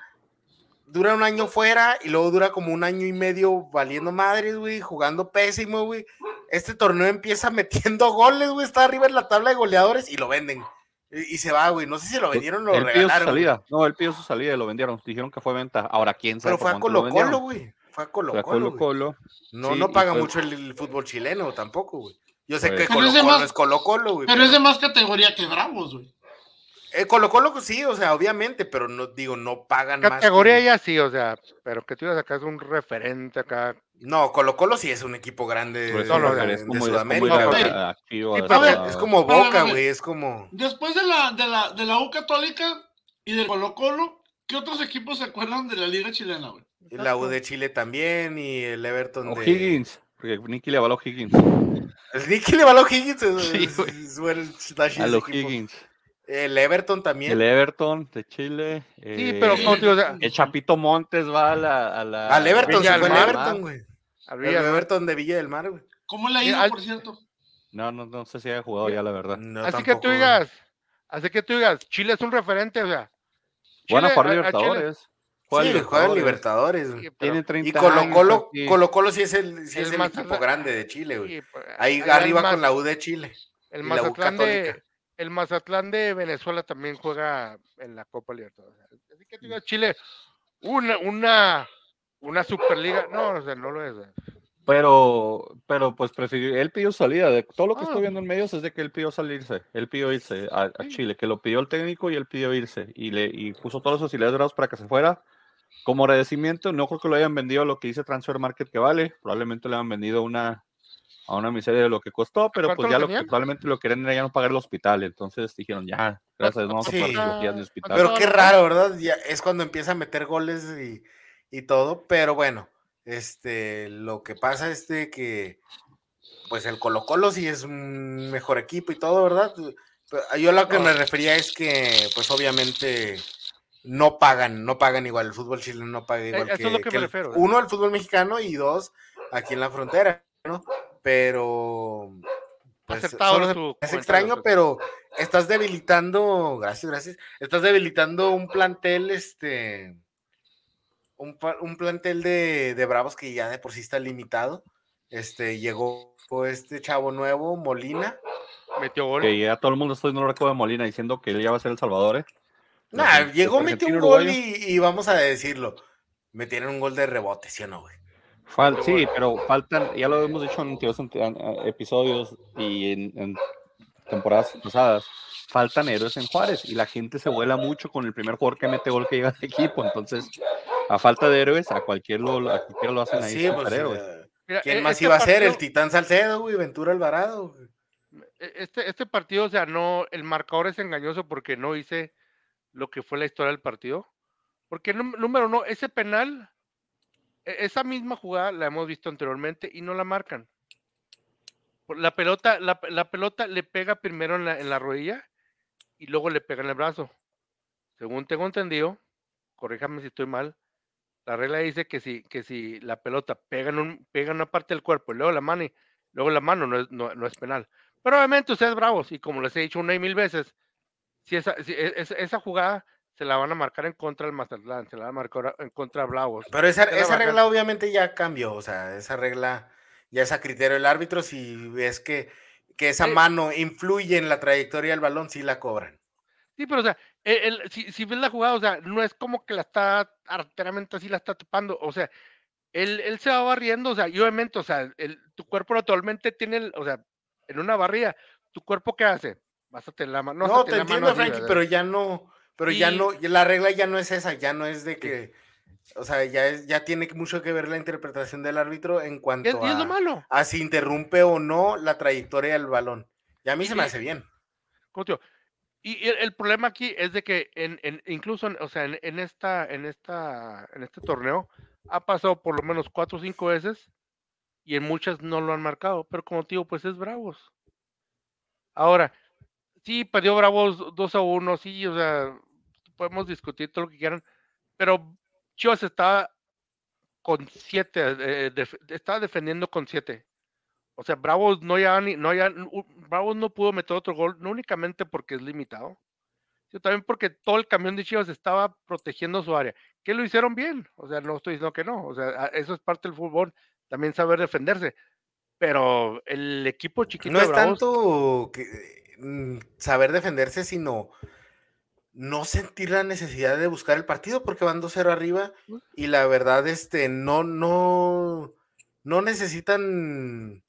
dura un año fuera y luego dura como un año y medio valiendo madres, güey, jugando pésimo, güey. Este torneo empieza metiendo goles, güey, está arriba en la tabla de goleadores y lo venden. Y, y se va, güey. No sé si lo vendieron o lo Él pidió su regalaron. salida. No, él pidió su salida y lo vendieron. Dijeron que fue venta. Ahora, ¿quién sabe Pero fue a Colo Colo, güey. Fue a Colo a Colo Colo. Colo. No, Sí, no paga fue- mucho el, el fútbol chileno tampoco, güey. Yo sé Pues- que Colo es de Colo es Colo Colo, güey. Pero es de más categoría que Bravos, güey. Eh, Colo Colo pues, sí, o sea, obviamente, pero no digo, no pagan más. Categoría que- ya sí, o sea, pero que tú ibas acá es un referente acá. No, Colo Colo sí es un equipo grande Por de, eso no, no, de es como, es como Sudamérica. ir a- güey. Sí, a- ver, es como Boca, güey, es como... Después de la, de la, de la U Católica y del Colo Colo, ¿qué otros equipos se acuerdan de la Liga Chilena, güey? La U de Chile también y el Everton de... O'Higgins. Porque Nicky le va a los Higgins. El Nicky le va a los Higgins. es- Sí, es- A los equipo. Higgins. El Everton también. El Everton de Chile. Sí, pero eh, como te digo, o sea, El Chapito Montes va a la. A la Al Everton, Villa se fue el Everton, güey. al. Everton de Villa del Mar, güey. ¿Cómo le ha Sí, ido, al- por cierto? No, no, no sé si haya jugado ya, la verdad. No, así que tú digas, así que tú digas, Chile es un referente, o sea. Bueno, Chile- jugar a- a Chile- Libertadores. Sí, juega en Libertadores. Sí, Tiene 30 Y Colo años Colo, aquí. Colo Colo sí es el, sí El es el Mazatlán- equipo grande de Chile, güey. sí, pues, Ahí arriba con la U de Chile. El y la U Mazatlán de, Católica. el Mazatlán de Venezuela también juega en la Copa Libertadores. Así que digas, Chile, una, una, una Superliga, no, o sea, no lo es. Pero, pero pues prefirió, él pidió salida. De todo lo que Ah. estoy viendo en medios es de que él pidió salirse. Él pidió irse a, a Sí. Chile, que lo pidió el técnico y él pidió irse. Y le y puso todos los auxiliares dorados para que se fuera. Como agradecimiento, no creo que lo hayan vendido a lo que dice Transfer Market que vale. Probablemente le han vendido una, a una miseria de lo que costó, pero pues ya lo que probablemente lo querían era ya no pagar el hospital. Entonces dijeron, ya, gracias, no vamos a pagar Sí. cirugías de hospital. Pero qué raro, ¿verdad? Ya es cuando empieza a meter goles y, y todo. Pero bueno, este, lo que pasa es de que, pues el Colo Colo sí es un mejor equipo y todo, ¿verdad? Yo lo que me refería es que, pues obviamente no pagan, no pagan igual. El fútbol chileno no paga igual eso que, es lo que me el- refiero, ¿eh? uno, el fútbol mexicano y dos, aquí en la frontera, ¿no? Pero, pues solo es extraño, pero estás debilitando, gracias, gracias, estás debilitando un plantel, este, un, un plantel de, de Bravos que ya de por sí está limitado. Este, llegó este chavo nuevo, Molina. Metió gol. Que ya todo el mundo está viendo el de Molina diciendo que él ya va a ser el Salvador. ¿eh? Nah, Los- llegó, metió un gol y, y vamos a decirlo, metieron un gol de rebote, ¿sí o no, güey? Fal- Pero sí, bueno. pero faltan, ya lo hemos dicho en antiguos ante- an- a- episodios y en, en temporadas pasadas, faltan héroes en Juárez y la gente se vuela mucho con el primer jugador que mete gol que llega al equipo. Entonces, A falta de héroes, a cualquier lo, a cualquiera lo hacen ahí. Sí, pues, eh, Mira, ¿quién e- más este iba a ser? El Titán Salcedo, güey, Ventura Alvarado. güey. e- Este, este partido, o sea, no, el marcador es engañoso porque no hice lo que fue la historia del partido. Porque número uno, ese penal, e- esa misma jugada la hemos visto anteriormente y no la marcan. La pelota, la, pe- la pelota le pega primero en la, en la rodilla y luego le pega en el brazo. Según tengo entendido, corríjame si estoy mal, la regla dice que si, que si la pelota pega en, un, pega en una parte del cuerpo y luego la mano, y luego la mano no es, no, no es penal. Pero obviamente ustedes bravos, y como les he dicho una y mil veces, si esa, si e- esa, esa jugada se la van a marcar en contra del Mazatlán, se la van a marcar en contra de Bravos. Pero esa, esa regla obviamente ya cambió, o sea, esa regla ya es a criterio del árbitro, si ves que, que esa Sí. mano influye en la trayectoria del balón, sí la cobran. Sí, pero o sea, el- el- si, si ves la jugada, o sea, no es como que la está arteramente así, la está tapando, o sea, él, él se va barriendo, o sea, y obviamente, o sea, el, tu cuerpo naturalmente tiene, o sea, en una barrilla, ¿tu cuerpo qué hace? Tener la mano. No, te entiendo, Frankie, pero ya no, pero ya Y- no, la regla ya no es esa, ya no es de que, o sea, ya es, ya tiene mucho que ver la interpretación del árbitro en cuanto Y es, y es lo a, malo. a si interrumpe o no la trayectoria del balón. Y a mí se me hace bien. Y el, el problema aquí es de que en, en- incluso, en- o sea, en, en esta, en esta, en este torneo ha pasado por lo menos cuatro o cinco veces y en muchas no lo han marcado, pero como te digo, pues es Bravos. Ahora, sí, perdió Bravos 2 a 1, sí, o sea, podemos discutir todo lo que quieran, pero Chivas estaba con siete, eh, def- estaba defendiendo con siete. O sea, Bravos no ya ni, no ya, Bravos no pudo meter otro gol, no únicamente porque es limitado, sino también porque todo el camión de Chivas estaba protegiendo su área, que lo hicieron bien, o sea, no estoy diciendo que no, o sea, eso es parte del fútbol, también saber defenderse, pero el equipo chiquito No de es tanto que, saber defenderse, sino no sentir la necesidad de buscar el partido porque van 2-0 arriba y la verdad, este, no, no, no necesitan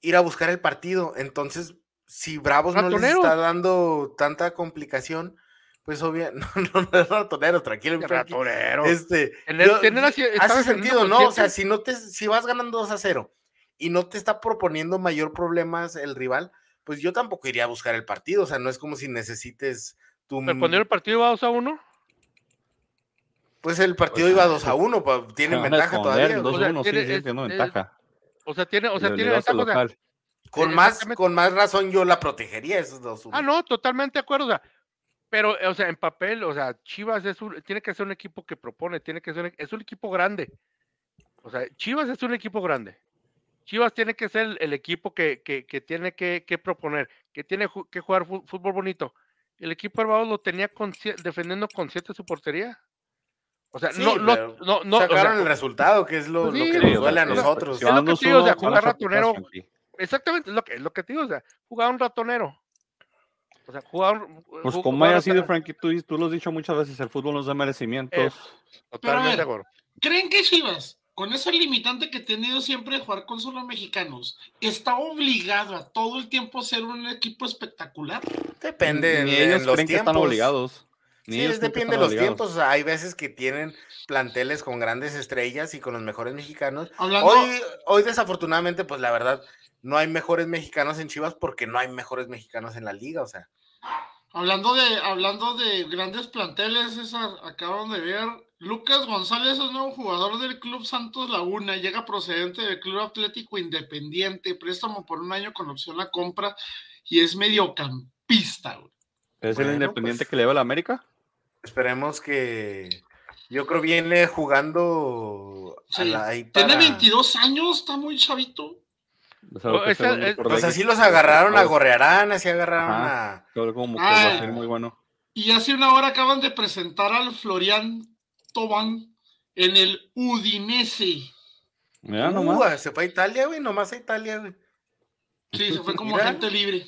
ir a buscar el partido. Entonces, si Bravos no les está dando tanta complicación, pues obvio, no, no, ratonero, tranquilo, ratonero. Este, yo- tener así- está hace sentido, ¿no? O sea, si no te, si vas ganando 2 a 0 y no te está proponiendo mayor problemas el rival, pues yo tampoco iría a buscar el partido. O sea, no es como si necesites tu. Pero cuando el partido va 2 a 1, Pues el partido Pues, iba 2 a 1, pa- tienen a ventaja todavía. dos O sea, uno, sí, tiene- sí, es- tiene es- ventaja. o sea, tiene, o sea, tiene ventaja, o sea, local. Con eh, más, con más razón yo la protegería esos dos. Ah, no, totalmente de acuerdo. O sea, pero, o sea, en papel, o sea, Chivas es un, tiene que ser un equipo que propone, tiene que ser, un- es un equipo grande. O sea, Chivas es un equipo grande. Chivas tiene que ser el, el equipo que, que, que tiene que, que proponer, que tiene ju- que jugar fútbol bonito. El equipo Herbados lo tenía con defendiendo con siete su portería. O sea, Sí, no, no, no, no, o sea, Sacaron el resultado, que es lo, pues lo sí, que sí, nos o duele a sea, es lo- nosotros. Es lo que te digo, o sea, jugar ratonero, exactamente, es lo que, es lo que te digo, o sea, jugaba un ratonero. O sea, jugaba un- Pues ju- como haya sido. Frankie, tú, tú lo has dicho muchas veces, el fútbol nos da merecimientos. Totalmente ver, de acuerdo. ¿Creen que Chivas, con esa limitante que ha tenido siempre de jugar con solo mexicanos, está obligado a todo el tiempo ser un equipo espectacular? Depende Ni en, ellos los creen que tiempos. están obligados. Ni Sí, ellos depende de los obligados. tiempos. o sea, hay veces que tienen planteles con grandes estrellas y con los mejores mexicanos. Hablando, Hoy, hoy desafortunadamente, pues la verdad, no hay mejores mexicanos en Chivas porque no hay mejores mexicanos en la liga. O sea, hablando de, hablando de grandes planteles, esa, acaban de ver, Lucas González es nuevo jugador del Club Santos Laguna, llega procedente del Club Atlético Independiente, préstamo por un año con opción a compra y es mediocampista. güey. ¿Es el Bueno, independiente pues. que le va a la América? esperemos que. Yo creo viene jugando a Sí, la- ahí Tiene para- 22 años, está muy chavito. O sea, Oh, Pues así los agarraron a Gorrearán, así agarraron Ajá. a. Todo como que va a Ah. ser muy bueno. Y hace una hora acaban de presentar al Florian Tobán en el Udinese. Mira Uh, nomás. se fue a Italia, güey, nomás a Italia, güey. Sí, se fue como Mira. agente libre.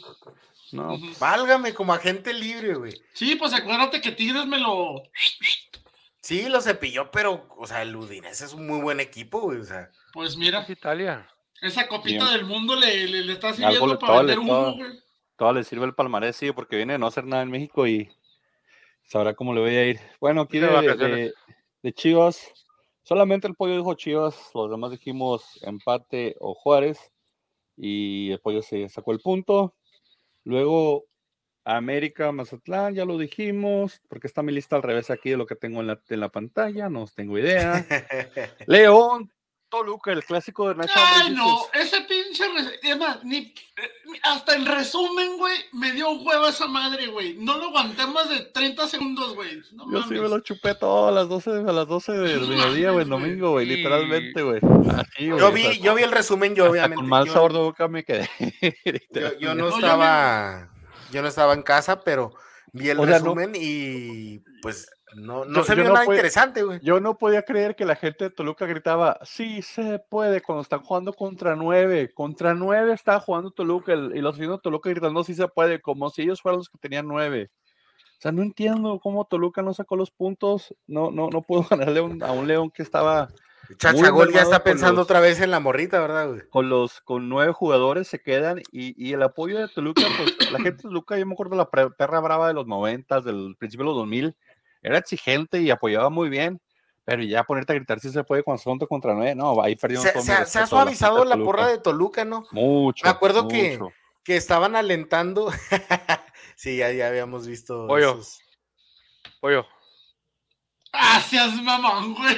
No. Válgame como agente libre, güey. Sí, pues acuérdate que Tigres me lo. Sí, lo cepilló, pero, o sea, el Udinese es un muy buen equipo, güey. O sea, Pues mira, Es Italia. esa copita Bien. del mundo le, le, le está sirviendo le- para todo vender humo, todo. güey. todo le sirve el palmarés, sí, porque viene de no hacer nada en México y sabrá cómo le voy a ir. Bueno, aquí De de, vacaciones. De- Chivas. Solamente el pollo dijo Chivas, los demás dijimos empate o Juárez. Y el pollo se sacó el punto. Luego América, Mazatlán, ya lo dijimos, porque está mi lista al revés aquí de lo que tengo en la, en la pantalla, no tengo idea. León, Toluca, el clásico de Nacho Ay, no, ese pinche. Es ni, eh, hasta el resumen, güey, me dio huevo esa madre, güey. No lo aguanté más de 30 segundos, güey. Yo sí me lo chupé todo a las 12, a las 12 del mediodía, güey, domingo, güey, literalmente, güey. Yo vi, yo vi el resumen, yo obviamente. Con mal sabor de boca me quedé. yo, no estaba. Yo no estaba en casa, pero vi el resumen y pues no, no se vio nada interesante, güey. Yo no podía creer que la gente de Toluca gritaba, sí se puede, cuando están jugando contra nueve. Contra nueve está jugando Toluca y los vecinos de Toluca gritando, sí se puede, como si ellos fueran los que tenían nueve. O sea, no entiendo cómo Toluca no sacó los puntos. No, no, no pudo ganarle a un León que estaba Chachagol ya está pensando otra vez en la morrita, ¿verdad, güey? Con los con nueve jugadores se quedan y, el apoyo de Toluca, pues la gente de Toluca, yo me acuerdo de la perra brava de los noventas, del principio de los 2000, era exigente y apoyaba muy bien, pero ya ponerte a gritar si se puede cuando son contra nueve, no, ahí perdió Se, se, se ha suavizado la, porra de Toluca, ¿no? Mucho. Me acuerdo Que, que estaban alentando. sí, ya, ya habíamos visto. Pollo. Pollo. Gracias, mamón, güey.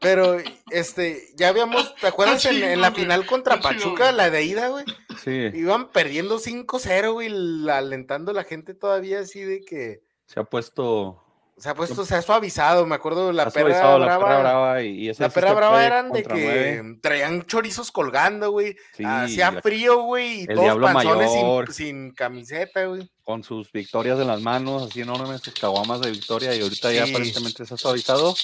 Pero, este, ya habíamos, ¿te acuerdas en, la final contra Pachuca, la de ida, güey? Sí. Iban perdiendo 5-0, güey, alentando a la gente todavía así de que. Se ha puesto se ha puesto, se ha suavizado, me acuerdo, la perra brava. y, la perra brava eran de que traían chorizos colgando, güey. Hacía frío, güey, y todos panzones sin, camiseta, güey. Con sus victorias en las manos, así enormes, sus caguamas de victoria, y ahorita ya aparentemente se ha suavizado.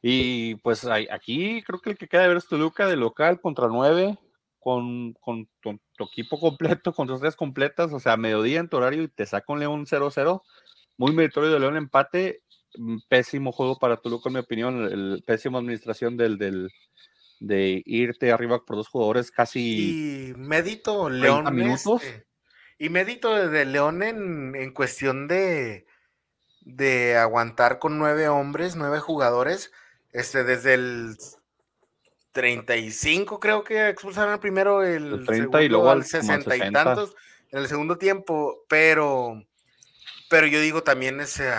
Y pues aquí creo que el que queda de ver es Toluca de local contra nueve, con, con tu, equipo completo, con tus tres completas, o sea, mediodía en tu horario y te saca un León 0-0 muy meritorio de León empate pésimo juego para Toluca, en mi opinión, el, pésima administración del, del, de irte arriba por dos jugadores casi. Y medito León. Minutos. Este, y medito de León en, en, cuestión de, de aguantar con nueve hombres, nueve jugadores, este, desde el 35 creo que expulsaron primero, el, 30 y luego al 60 y tantos en el segundo tiempo, pero pero yo digo también ese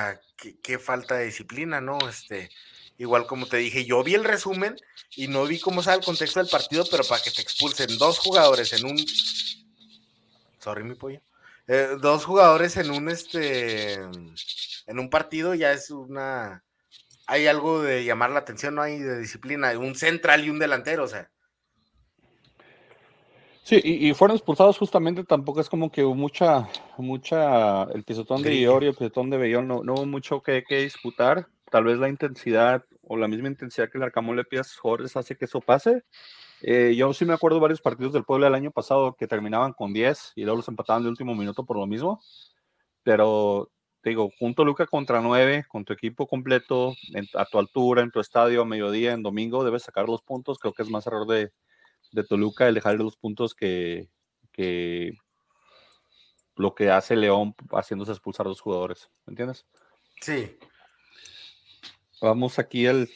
qué, falta de disciplina, ¿no? Este, igual como te dije, yo vi el resumen y no vi cómo sale el contexto del partido, pero para que te expulsen dos jugadores en un. Sorry, mi pollo. Eh, dos jugadores en un este en un partido ya es una hay algo de llamar la atención, no hay de disciplina, un central y un delantero, o sea. Sí, y, fueron expulsados justamente, tampoco es como que hubo mucha, mucha, el pisotón de Iorio, el pisotón de Bellón, no, no hubo mucho que, que, disputar, tal vez la intensidad o la misma intensidad que el Arcamón le pide a sus jugadores hace que eso pase. Eh, yo sí me acuerdo de varios partidos del pueblo del año pasado que terminaban con 10 y luego los empataban de último minuto por lo mismo, pero te digo, junto Luca contra 9, con tu equipo completo, a tu altura, en tu estadio, a mediodía, en domingo, debes sacar los puntos, creo que es más error de de Toluca el dejar los puntos que, lo que hace León haciéndose expulsar a los jugadores. ¿Me entiendes? Sí. Vamos aquí al.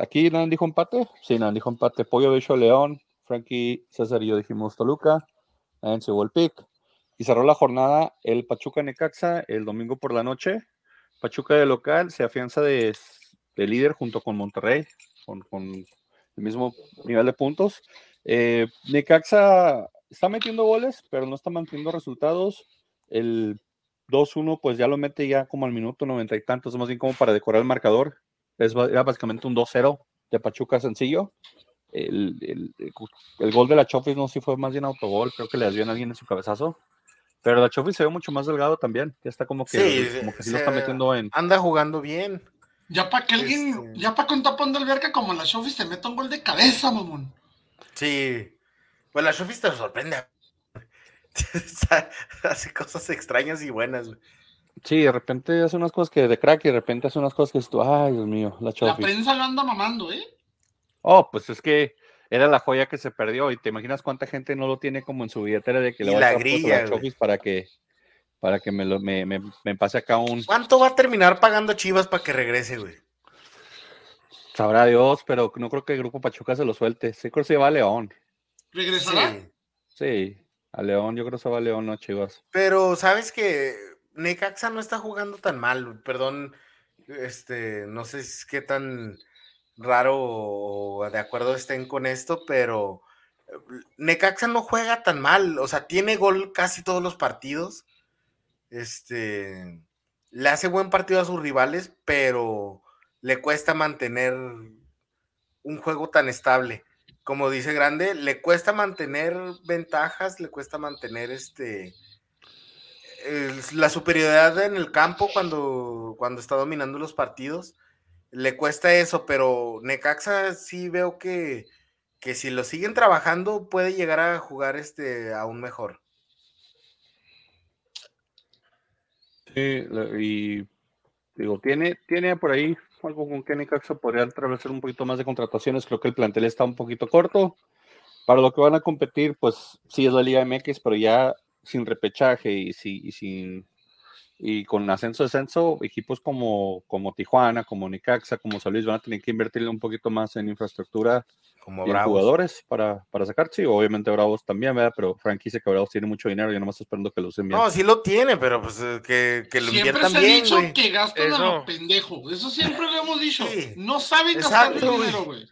Aquí nadie dijo empate. Sí, nadie dijo empate. Pollo hecho León. Frankie, César y yo dijimos Toluca. Nadie se el pick. Y cerró la jornada el Pachuca Necaxa el domingo por la noche. Pachuca de local se afianza de, líder junto con Monterrey, con, con, el mismo nivel de puntos. Eh, Necaxa está metiendo goles, pero no está manteniendo resultados. El 2-1, pues ya lo mete ya como al minuto noventa y tantos, más bien como para decorar el marcador. Es, era básicamente un 2-0 de Pachuca sencillo. El, gol de la Chofis no sé si fue más bien autogol, creo que le dio a alguien en su cabezazo. Pero la Chofis se ve mucho más delgado también. Ya está como que sí, como que sí lo está metiendo en. Anda jugando bien. Ya para que alguien, este ya para que un tapón de alberca como la Chofis te meta un gol de cabeza, mamón. Sí. Pues la Shofis te sorprende. hace cosas extrañas y buenas, Sí, de repente hace unas cosas que de crack y de repente hace unas cosas que es tú, ay, Dios mío, la Chofis. La prensa lo anda mamando, ¿eh? Oh, pues es que era la joya que se perdió y te imaginas cuánta gente no lo tiene como en su billetera de que le va a la Chofis para que para que me, lo, me, me, me pase acá un. ¿Cuánto va a terminar pagando Chivas para que regrese, güey? Sabrá Dios, pero no creo que el Grupo Pachuca se lo suelte. Sí, creo que se va a León. ¿Regresará? Sí. Sí, a León, yo creo que se va a León, no Chivas. Pero sabes que Necaxa no está jugando tan mal, perdón, este, no sé si- qué tan raro o de acuerdo estén con esto, pero eh, Necaxa no juega tan mal, o sea, tiene gol casi todos los partidos, este, le hace buen partido a sus rivales, pero le cuesta mantener un juego tan estable. Como dice Grande, le cuesta mantener ventajas, le cuesta mantener este la superioridad en el campo cuando, cuando está dominando los partidos. Le cuesta eso, pero Necaxa sí veo que, que si lo siguen trabajando puede llegar a jugar este aún mejor. Sí, y digo, tiene, tiene por ahí algo con que Necaxa podría atravesar un poquito más de contrataciones. Creo que el plantel está un poquito corto. Para lo que van a competir, pues sí es la Liga MX, pero ya sin repechaje y, si- y sin y con ascenso descenso, equipos como, como Tijuana, como Necaxa, como San Luis van a tener que invertirle un poquito más en infraestructura Como y en jugadores para, para sacar. Sí, obviamente Bravos también, ¿verdad? Pero Frankie dice que Bravos tiene mucho dinero y yo nomás estoy esperando que lo usen bien. No, sí lo tiene, pero pues eh, que, que lo Siempre inviertan se ha bien, dicho güey. que gastan a Eso. lo pendejo. Eso siempre lo hemos dicho. Sí. No saben gastar güey. dinero, güey.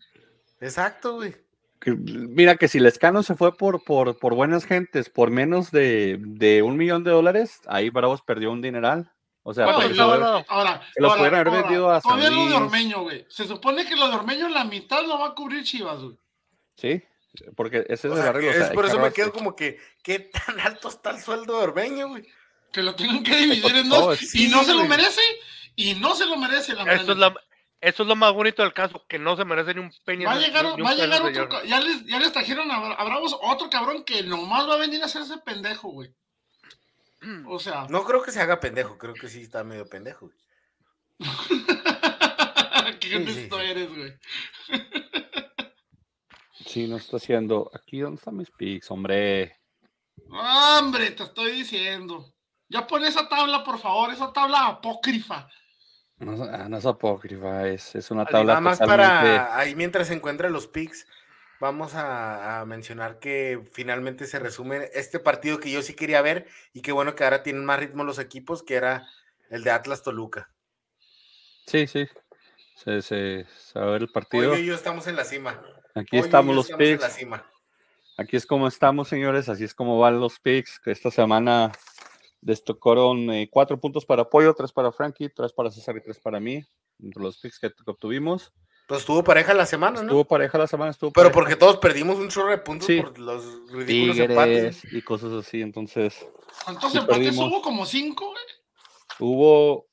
Exacto, güey. Que, mira que si Lescano se fue por, por, por buenas gentes, por menos de, de un millón de dólares, ahí Bravos perdió un dineral. O sea, Bueno, lo- ahora, se lo ahora, pudieron haber ahora, vendido a Todavía lo de. Ormeño, güey. Se supone que lo de Ormeño la mitad lo va a cubrir Chivas, güey. sí, porque ese es O el sea, arreglo. o es sea, por eso me quedo como que, ¿qué tan alto está el sueldo de Orbeño, güey? Que lo tengan que dividir en No, dos. sí, y no se lo merece. Y no se lo merece la Eso es, neta. Eso es lo más bonito del caso, que no se merece ni un peña. Va a llegar, ni un va a peso, llegar otro. Ya les, ya les trajeron a, a Bravos otro cabrón que nomás va a venir a hacerse pendejo, güey. O sea, No creo que se haga pendejo, creo que sí está medio pendejo, güey. qué sí, honesto sí. eres, güey. Sí, nos está haciendo. Aquí, ¿dónde están mis pics, hombre? Hombre, te estoy diciendo. Ya pon esa tabla, por favor, esa tabla apócrifa. No, es- ah, no es apócrifa, es, es una tabla Nada más totalmente- para ahí mientras se encuentran los picks, vamos a, a mencionar que finalmente se resume este partido que yo sí quería ver y que bueno que ahora tienen más ritmo los equipos, que era el de Atlas Toluca. Sí, sí. Se, se, a ver el Hoy partido. y yo estamos en la cima. Aquí Hoy estamos yo los estamos en la picks. cima. Aquí es como estamos, señores. Así es como van los picks. Esta semana les tocaron eh, cuatro puntos para apoyo, tres para Frankie, tres para César y tres para mí. Entre los picks que, que obtuvimos. Pues estuvo pareja la semana, ¿no? Estuvo pareja la semana, estuvo Pero pareja. porque todos perdimos un chorro de puntos Sí. por los ridículos empates. Y cosas así. Entonces, ¿Cuántos Sí, empates perdimos. hubo? Como cinco, güey. hubo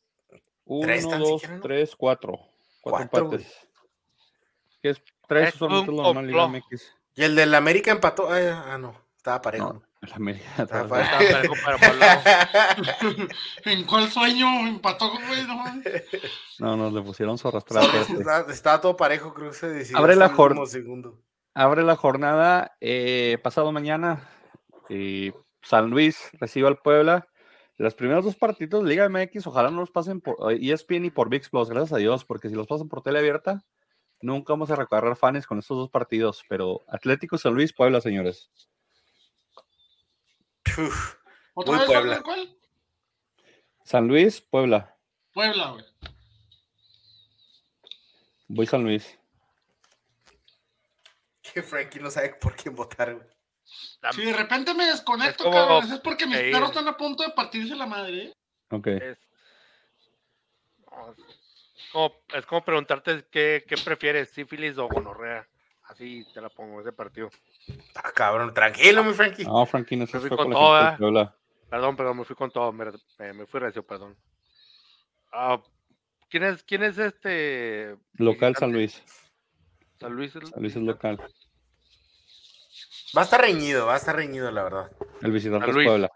uno, Tres tan dos, siquiera, ¿no? tres, cuatro. Cuatro, Cuatro, empates. ¿Qué es? Tres lo normal. MX. Y el del América empató. ay, ah, no, estaba parejo. No, el América. Estaba estaba- Estaba parejo para Pablo. ¿En cuál sueño empató, güey? No. No, nos le pusieron su arrastrada. estaba, estaba todo parejo, creo que se decidió. Abre la jor- segundo. Abre la jornada eh, pasado mañana. y San Luis recibe al Puebla. Los primeros dos partidos de Liga MX, ojalá no los pasen por eh, ESPN y por VIX Plus, gracias a Dios, porque si los pasan por tele abierta, nunca vamos a recorrer fans con estos dos partidos. Pero Atlético San Luis, Puebla, señores. Uf, ¿Otra Muy vez Puebla. cuál? cuál? San Luis, Puebla. Puebla, güey. Voy San Luis. que Frankie no sabe por quién votar, güey. Si de repente me desconecto, Es como- cabrón, es porque mis Sí. perros están a punto de partirse la madre, ¿eh? Ok. Es, no, es como, es como preguntarte qué, qué prefieres, sífilis o gonorrea. Así te la pongo ese partido. Ah, cabrón, tranquilo, mi Frankie. No, Frankie, no se Me fui fue con con ¿eh? Perdón, perdón, me fui con todo, me, me- me fui recio, perdón. Ah, ¿quién, es, ¿Quién es este? Local San? Luis. San Luis. el San Luis es local. Va a estar reñido, va a estar reñido, la verdad. El visitante San es Luis. Puebla.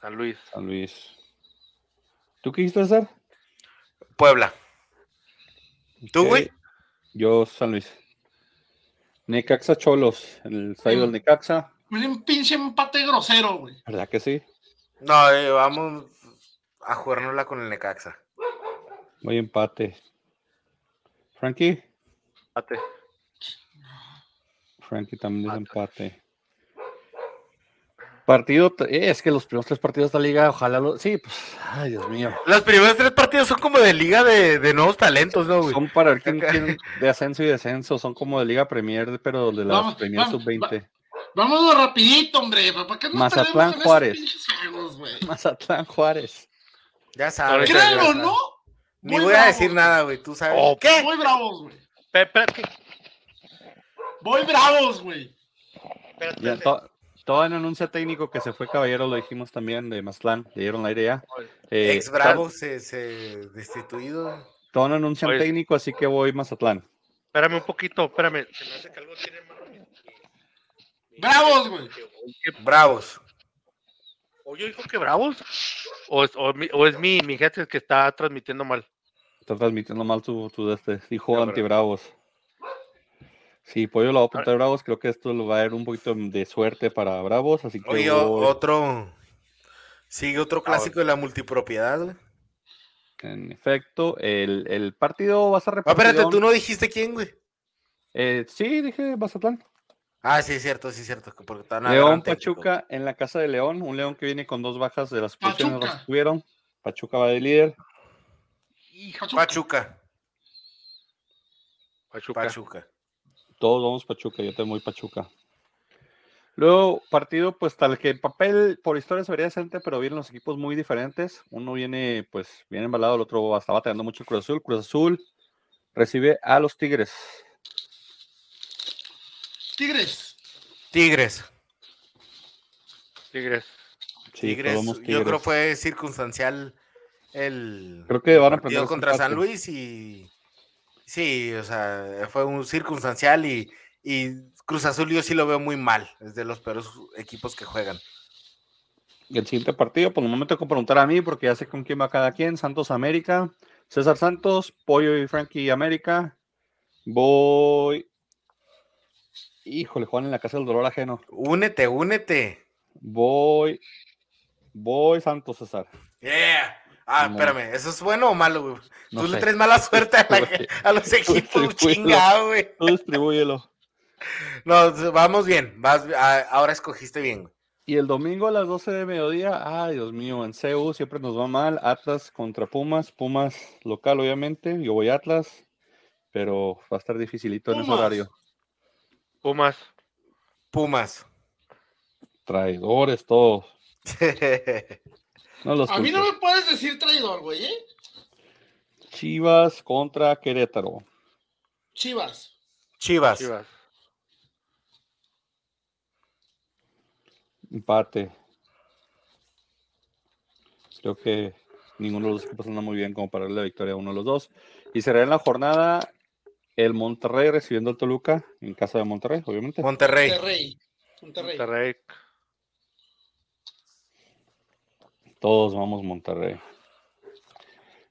San Luis. San Luis. ¿Tú qué quisiste hacer? Puebla. ¿Tú, güey? Yo, San Luis. Necaxa Cholos, en el estadio del Necaxa. Miren, un pinche empate grosero, güey. ¿Verdad que sí? No, eh, vamos a jugárnosla con el Necaxa. Voy empate. Frankie. Empate. Frankie también es empate. Partido, eh, es que los primeros tres partidos de la liga, ojalá lo. Sí, pues, ay, Dios mío. Los primeros tres partidos son como de liga de, de nuevos talentos, ¿no, güey? Son para ver quién, quién de ascenso y descenso, son como de Liga Premier, pero de las Vamos, Premier vamos, Sub-20. Vámonos rapidito, hombre. ¿Para qué nos Mazatlán, Juárez. güey? Mazatlán Juárez. Ya sabes. Sabes. ¿no? Ni voy a bravos, decir nada, güey. Tú sabes. Oh, ¿Qué? Muy bravos, güey. Muy bravos, güey. espérate, Ya, espérate. to- todo en anuncio técnico que se fue Caballero, lo dijimos también de Mazatlán, le dieron la idea. Eh, Ex Bravo se, se destituido. Todo en anuncio Oye. técnico, así que voy Mazatlán. Espérame un poquito, espérame. Se me hace que algo tiene malo mi- mi- mi- Bravos, güey. Bravos. ¿Oye dijo que bravos? ¿O es, o mi, o es mi, mi jefe que está transmitiendo mal? Está transmitiendo mal tu, tu de este, dijo No, pero- anti-bravos. Sí, Pollo lo va a apuntar Bravos. Creo que esto lo va a dar un poquito de suerte para Bravos. Así que Oye, voy- otro. Sigue otro clásico de la multipropiedad, güey. en efecto, el, el partido va a ser Ah, espérate, repartido. tú no dijiste quién, güey. Eh, sí, dije Mazatlán. Ah, sí, es cierto, sí, es cierto. Porque están León. Pachuca en la casa de León. Un León que viene con dos bajas de las posiciones Pachuca. que tuvieron. Pachuca va de líder. Pachuca. Pachuca. Pachuca. Todos vamos Pachuca, yo tengo muy Pachuca. Luego, partido, pues tal que en papel por historia se vería decente, pero vienen los equipos muy diferentes. Uno viene, pues, bien embalado, el otro está batallando mucho el Cruz Azul. Cruz Azul recibe a los Tigres. Tigres. Tigres. Tigres. Sí, Tigres. vamos Yo creo Tigres. fue circunstancial el Creo que van a partido aprender contra San. Luis y sí, o sea, fue un circunstancial y, y Cruz Azul yo sí lo veo muy mal, es de los peores equipos que juegan. Y el siguiente partido, pues no me tengo que preguntar a mí porque ya sé con quién va cada quien. Santos América, César Santos, Pollo y Frankie América. Voy. Híjole, Juan en la casa del dolor ajeno. Únete, únete. Voy. Voy Santos César. Yeah. Ah, No. espérame, ¿eso es bueno o malo, güey? No Tú le traes mala suerte a, la- a los equipos, chingado, güey. Tú distribúyelo. No, vamos bien, vas, a- ahora escogiste bien, güey. Y el domingo a las 12 de mediodía, ay Dios mío, en CEU siempre nos va mal. Atlas contra Pumas, Pumas local obviamente, yo voy Atlas, pero va a estar dificilito en ese horario. Pumas. Pumas. Traidores todos. No los A mí no me puedes decir traidor, güey, ¿eh? Chivas contra Querétaro. Chivas. Chivas. Chivas. Empate. Creo que ninguno de los equipos anda muy bien como para darle la victoria a uno de los dos. Y será en la jornada el Monterrey recibiendo al Toluca en casa de Monterrey, obviamente. Monterrey. Monterrey. Monterrey. Monterrey. Todos vamos Monterrey.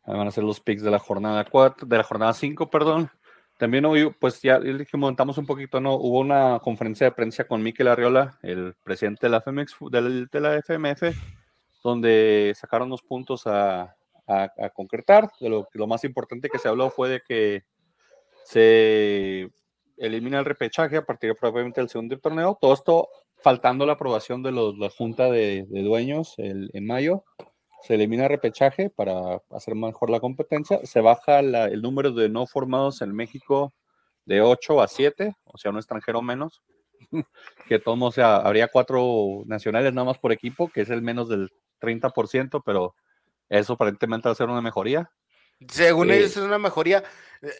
Van a ser los picks de la jornada 4, de la jornada 5, perdón. También hoy, pues ya montamos un poquito, ¿no? Hubo una conferencia de prensa con Miquel Arriola, el presidente de la, FMX, de la FMF, donde sacaron los puntos a, concretar. Lo más importante que se habló fue de que se elimina el repechaje a partir probablemente del segundo torneo. Todo esto faltando la aprobación de los- la Junta de, de Dueños el- en mayo. Se elimina el repechaje para hacer mejor la competencia. Se baja la- el número de no formados en México de 8 a 7, o sea, un extranjero menos. que todo, o sea, habría cuatro nacionales nada más por equipo, que es el menos del 30%, pero eso aparentemente va a ser una mejoría. Según Eh, ellos es una mejoría.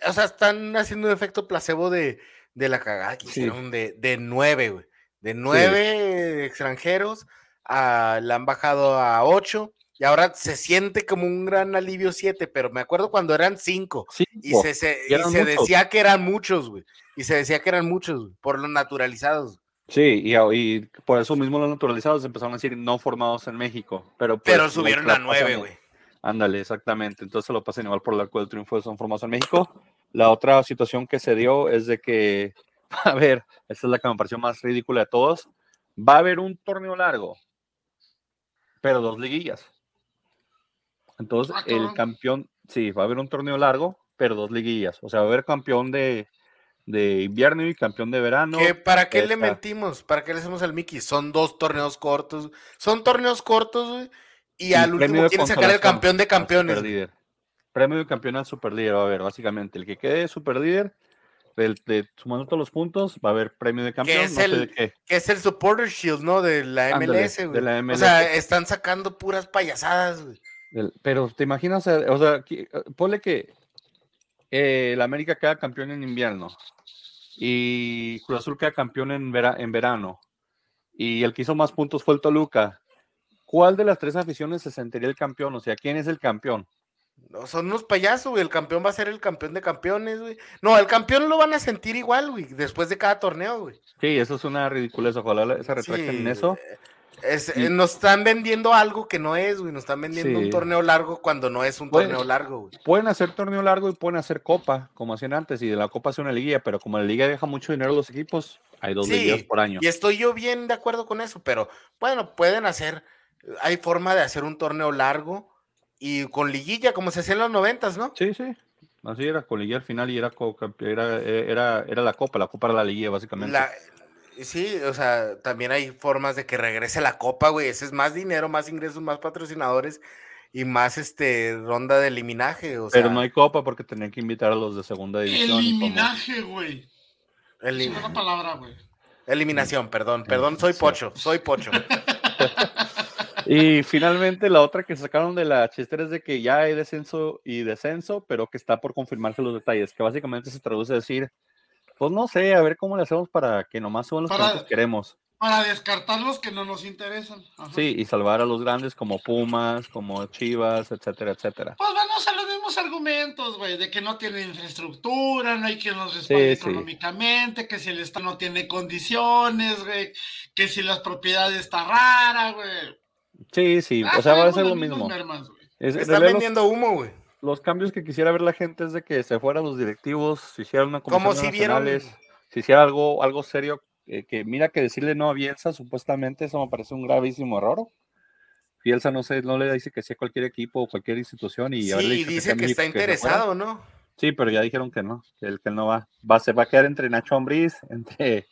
O sea, están haciendo un efecto placebo de, de la cagada que Sí. hicieron de, de nueve, güey. De nueve extranjeros, a, la han bajado a ocho. Y ahora se siente como un gran alivio siete, pero me acuerdo cuando eran cinco. Y se, se- y y eran se decía que eran muchos, güey. Y se decía que eran muchos, por los naturalizados. Sí, y, por eso mismo los naturalizados empezaron a decir no formados en México. Pero, pues, Pero subieron la a nueve, güey. Ándale, exactamente. Entonces lo pasan igual por el arco del triunfo de son formados en México. La otra situación que se dio es de que, a ver, esta es la que me pareció más ridícula de todos. Va a haber un torneo largo. pero dos liguillas. Entonces, Ah, el campeón, sí, va a haber un torneo largo, pero dos liguillas. O sea, va a haber campeón de, de invierno y campeón de verano. ¿Qué- ¿Para qué le mentimos? ¿Para qué le hacemos al Mickey? Son dos torneos cortos. Son torneos cortos, güey. Y, y al último quieren sacar el campeón de campeones. superlíder. Premio de campeón al superlíder a haber, básicamente. El que quede superlíder, del- de, sumando todos los puntos, va a haber premio de campeón. es no sé el- de qué. Que es el Supporter Shield, ¿no? De la Ándale, MLS, güey. de la O sea, están sacando puras payasadas, güey. Del- pero te imaginas, o sea, aquí, eh, ponle que eh, el América queda campeón en invierno y Cruz Azul queda campeón en, vera- en verano y el que hizo más puntos fue el Toluca. ¿Cuál de las tres aficiones se sentiría el campeón? O sea, ¿quién es el campeón? No, son unos payasos, güey. El campeón va a ser el campeón de campeones, güey. No, el campeón lo van a sentir igual, güey, después de cada torneo, güey. Sí, eso es una ridiculez. Ojalá se retracten en Sí, eso. es- Y- nos están vendiendo algo que no es, güey. Nos están vendiendo Sí. un torneo largo cuando no es un torneo largo, güey. Pueden hacer torneo largo y pueden hacer copa, como hacían antes, y de la copa hace una liguilla, pero como la liga deja mucho dinero a los equipos, hay dos Sí, liguillas por año. Y estoy yo bien de acuerdo con eso, pero bueno, pueden hacer, hay forma de hacer un torneo largo y con liguilla, como se hacía en los noventas, ¿no? Sí, sí. Así era, con liguilla al final y era, era, era, era la copa, la copa era la liguilla, básicamente. La- sí, o sea, también hay formas de que regrese la copa, güey. Ese es más dinero, más ingresos, más patrocinadores y más este ronda de eliminaje. O Pero sea, no hay copa porque tenían que invitar a los de segunda división. Eliminaje, güey. elim- Es una palabra, güey. eliminación, perdón, perdón, soy pocho, soy pocho. Y finalmente la otra que sacaron de la chistera es de que ya hay descenso y descenso, pero que está por confirmarse los detalles, que básicamente se traduce a decir, pues no sé, a ver cómo le hacemos para que nomás suban los que Para- queremos. Para descartar los que no nos interesan. Ajá. Sí, y salvar a los grandes como Pumas, como Chivas, etcétera, etcétera. Pues van a los mismos argumentos, güey, de que no tienen infraestructura, no hay quien los respalde Sí, sí. económicamente, que si el Estado no tiene condiciones, güey, que si las propiedades está rara, güey. Sí, sí, Ah, o sea, va a ser lo mismo. Es- Están los- vendiendo humo, güey. los cambios que quisiera ver la gente es de que se fueran los directivos, se hiciera una comisión si de vieron- nacionales, se hiciera algo, algo serio, eh, que mira que decirle no a Bielsa, supuestamente eso me parece un gravísimo error. Bielsa no sé, no le dice que sí a cualquier equipo o cualquier institución y Sí, dicho dice sea que está interesado, ¿no? Sí, pero ya dijeron que no, que él, que él no va. va. Se va a quedar entre Nacho Ambriz, entre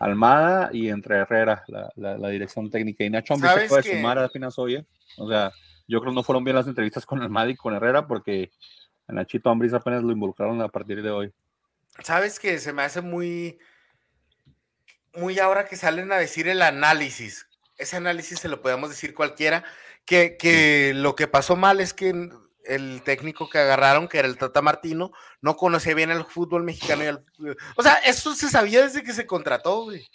Almada y entre Herrera, la, la- la dirección técnica. Y Nacho Ambriz se ¿Sabes puede que- sumar apenas hoy. ¿eh? O sea, yo creo que no fueron bien las entrevistas con Almada y con Herrera porque a Nachito Ambriz apenas lo involucraron a partir de hoy. ¿Sabes que se me hace muy, muy ahora que salen a decir el análisis? Ese análisis se lo podemos decir cualquiera, que, que lo que pasó mal es que el técnico que agarraron, que era el Tata Martino, no conocía bien el fútbol mexicano. Y el- o sea, eso se sabía desde que se contrató, güey.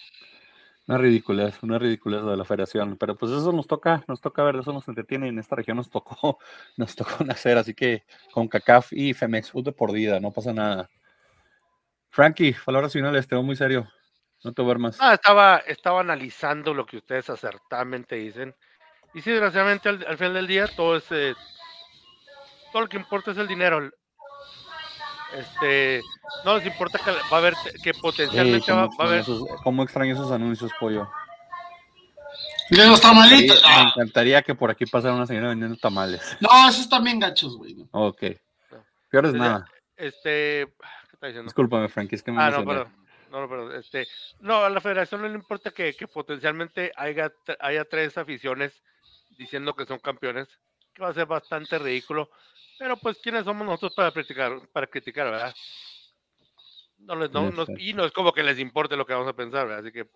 Una ridiculez, una ridiculez de la federación. Pero pues eso nos toca, nos toca ver, eso nos entretiene y en esta región nos tocó, nos tocó nacer. Así que con CACAF y Femex Food de por vida, no pasa nada. Frankie, palabras finales, te veo muy serio. No te duermas. Ah, estaba, estaba analizando lo que ustedes acertadamente dicen. Y sí, desgraciadamente al, al final del día todo es eh, todo lo que importa es el dinero. Este, no les importa que va a haber que potencialmente va, a haber esos, cómo extraño esos anuncios, pollo. De los tamalitos. me Ah, encantaría que por aquí pasara una señora vendiendo tamales. no, esos también gachos, güey. Ok. Peor es nada. este, ¿qué está diciendo? Discúlpame, Frankie, es que me Ah, no, perdón. No, no, perdón. Este, no, a la federación no le importa que, que potencialmente haya, haya tres aficiones diciendo que son campeones, que va a ser bastante ridículo. Pero pues, ¿quiénes somos nosotros para criticar, para criticar, verdad? No les, no, no- y no es como que les importe lo que vamos a pensar, ¿verdad? Así que,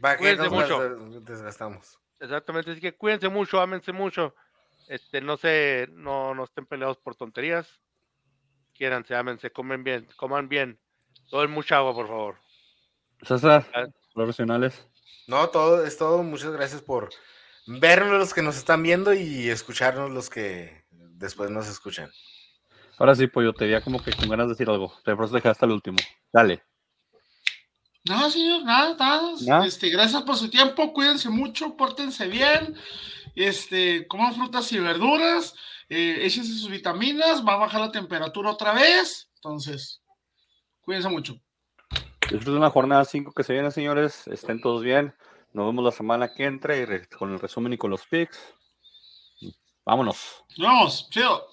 ¿Para qué Cuídense nos mucho. des- desgastamos? exactamente, así que cuídense mucho, ámense mucho. Este, no se, no, no estén peleados por tonterías. Quiéranse, ámense, comen bien, coman bien. Tomen mucha agua, por favor. César, Ah. profesionales. No, todo es todo. Muchas gracias por vernos los que nos están viendo y escucharnos los que después nos escuchan. Ahora sí, pollo, te veía como que con ganas de decir algo. Te por eso dejé hasta el último. Dale. No, señor, nada, nada. ¿Nada? Este, gracias por su tiempo, cuídense mucho, pórtense bien, este, coman frutas y verduras, eh, échense sus vitaminas, va a bajar la temperatura otra vez, entonces, cuídense mucho. Disfruten la jornada 5 que se viene, señores. Estén todos bien. Nos vemos la semana que entra y con el resumen y con los picks. Vámonos. Nos vemos, chido.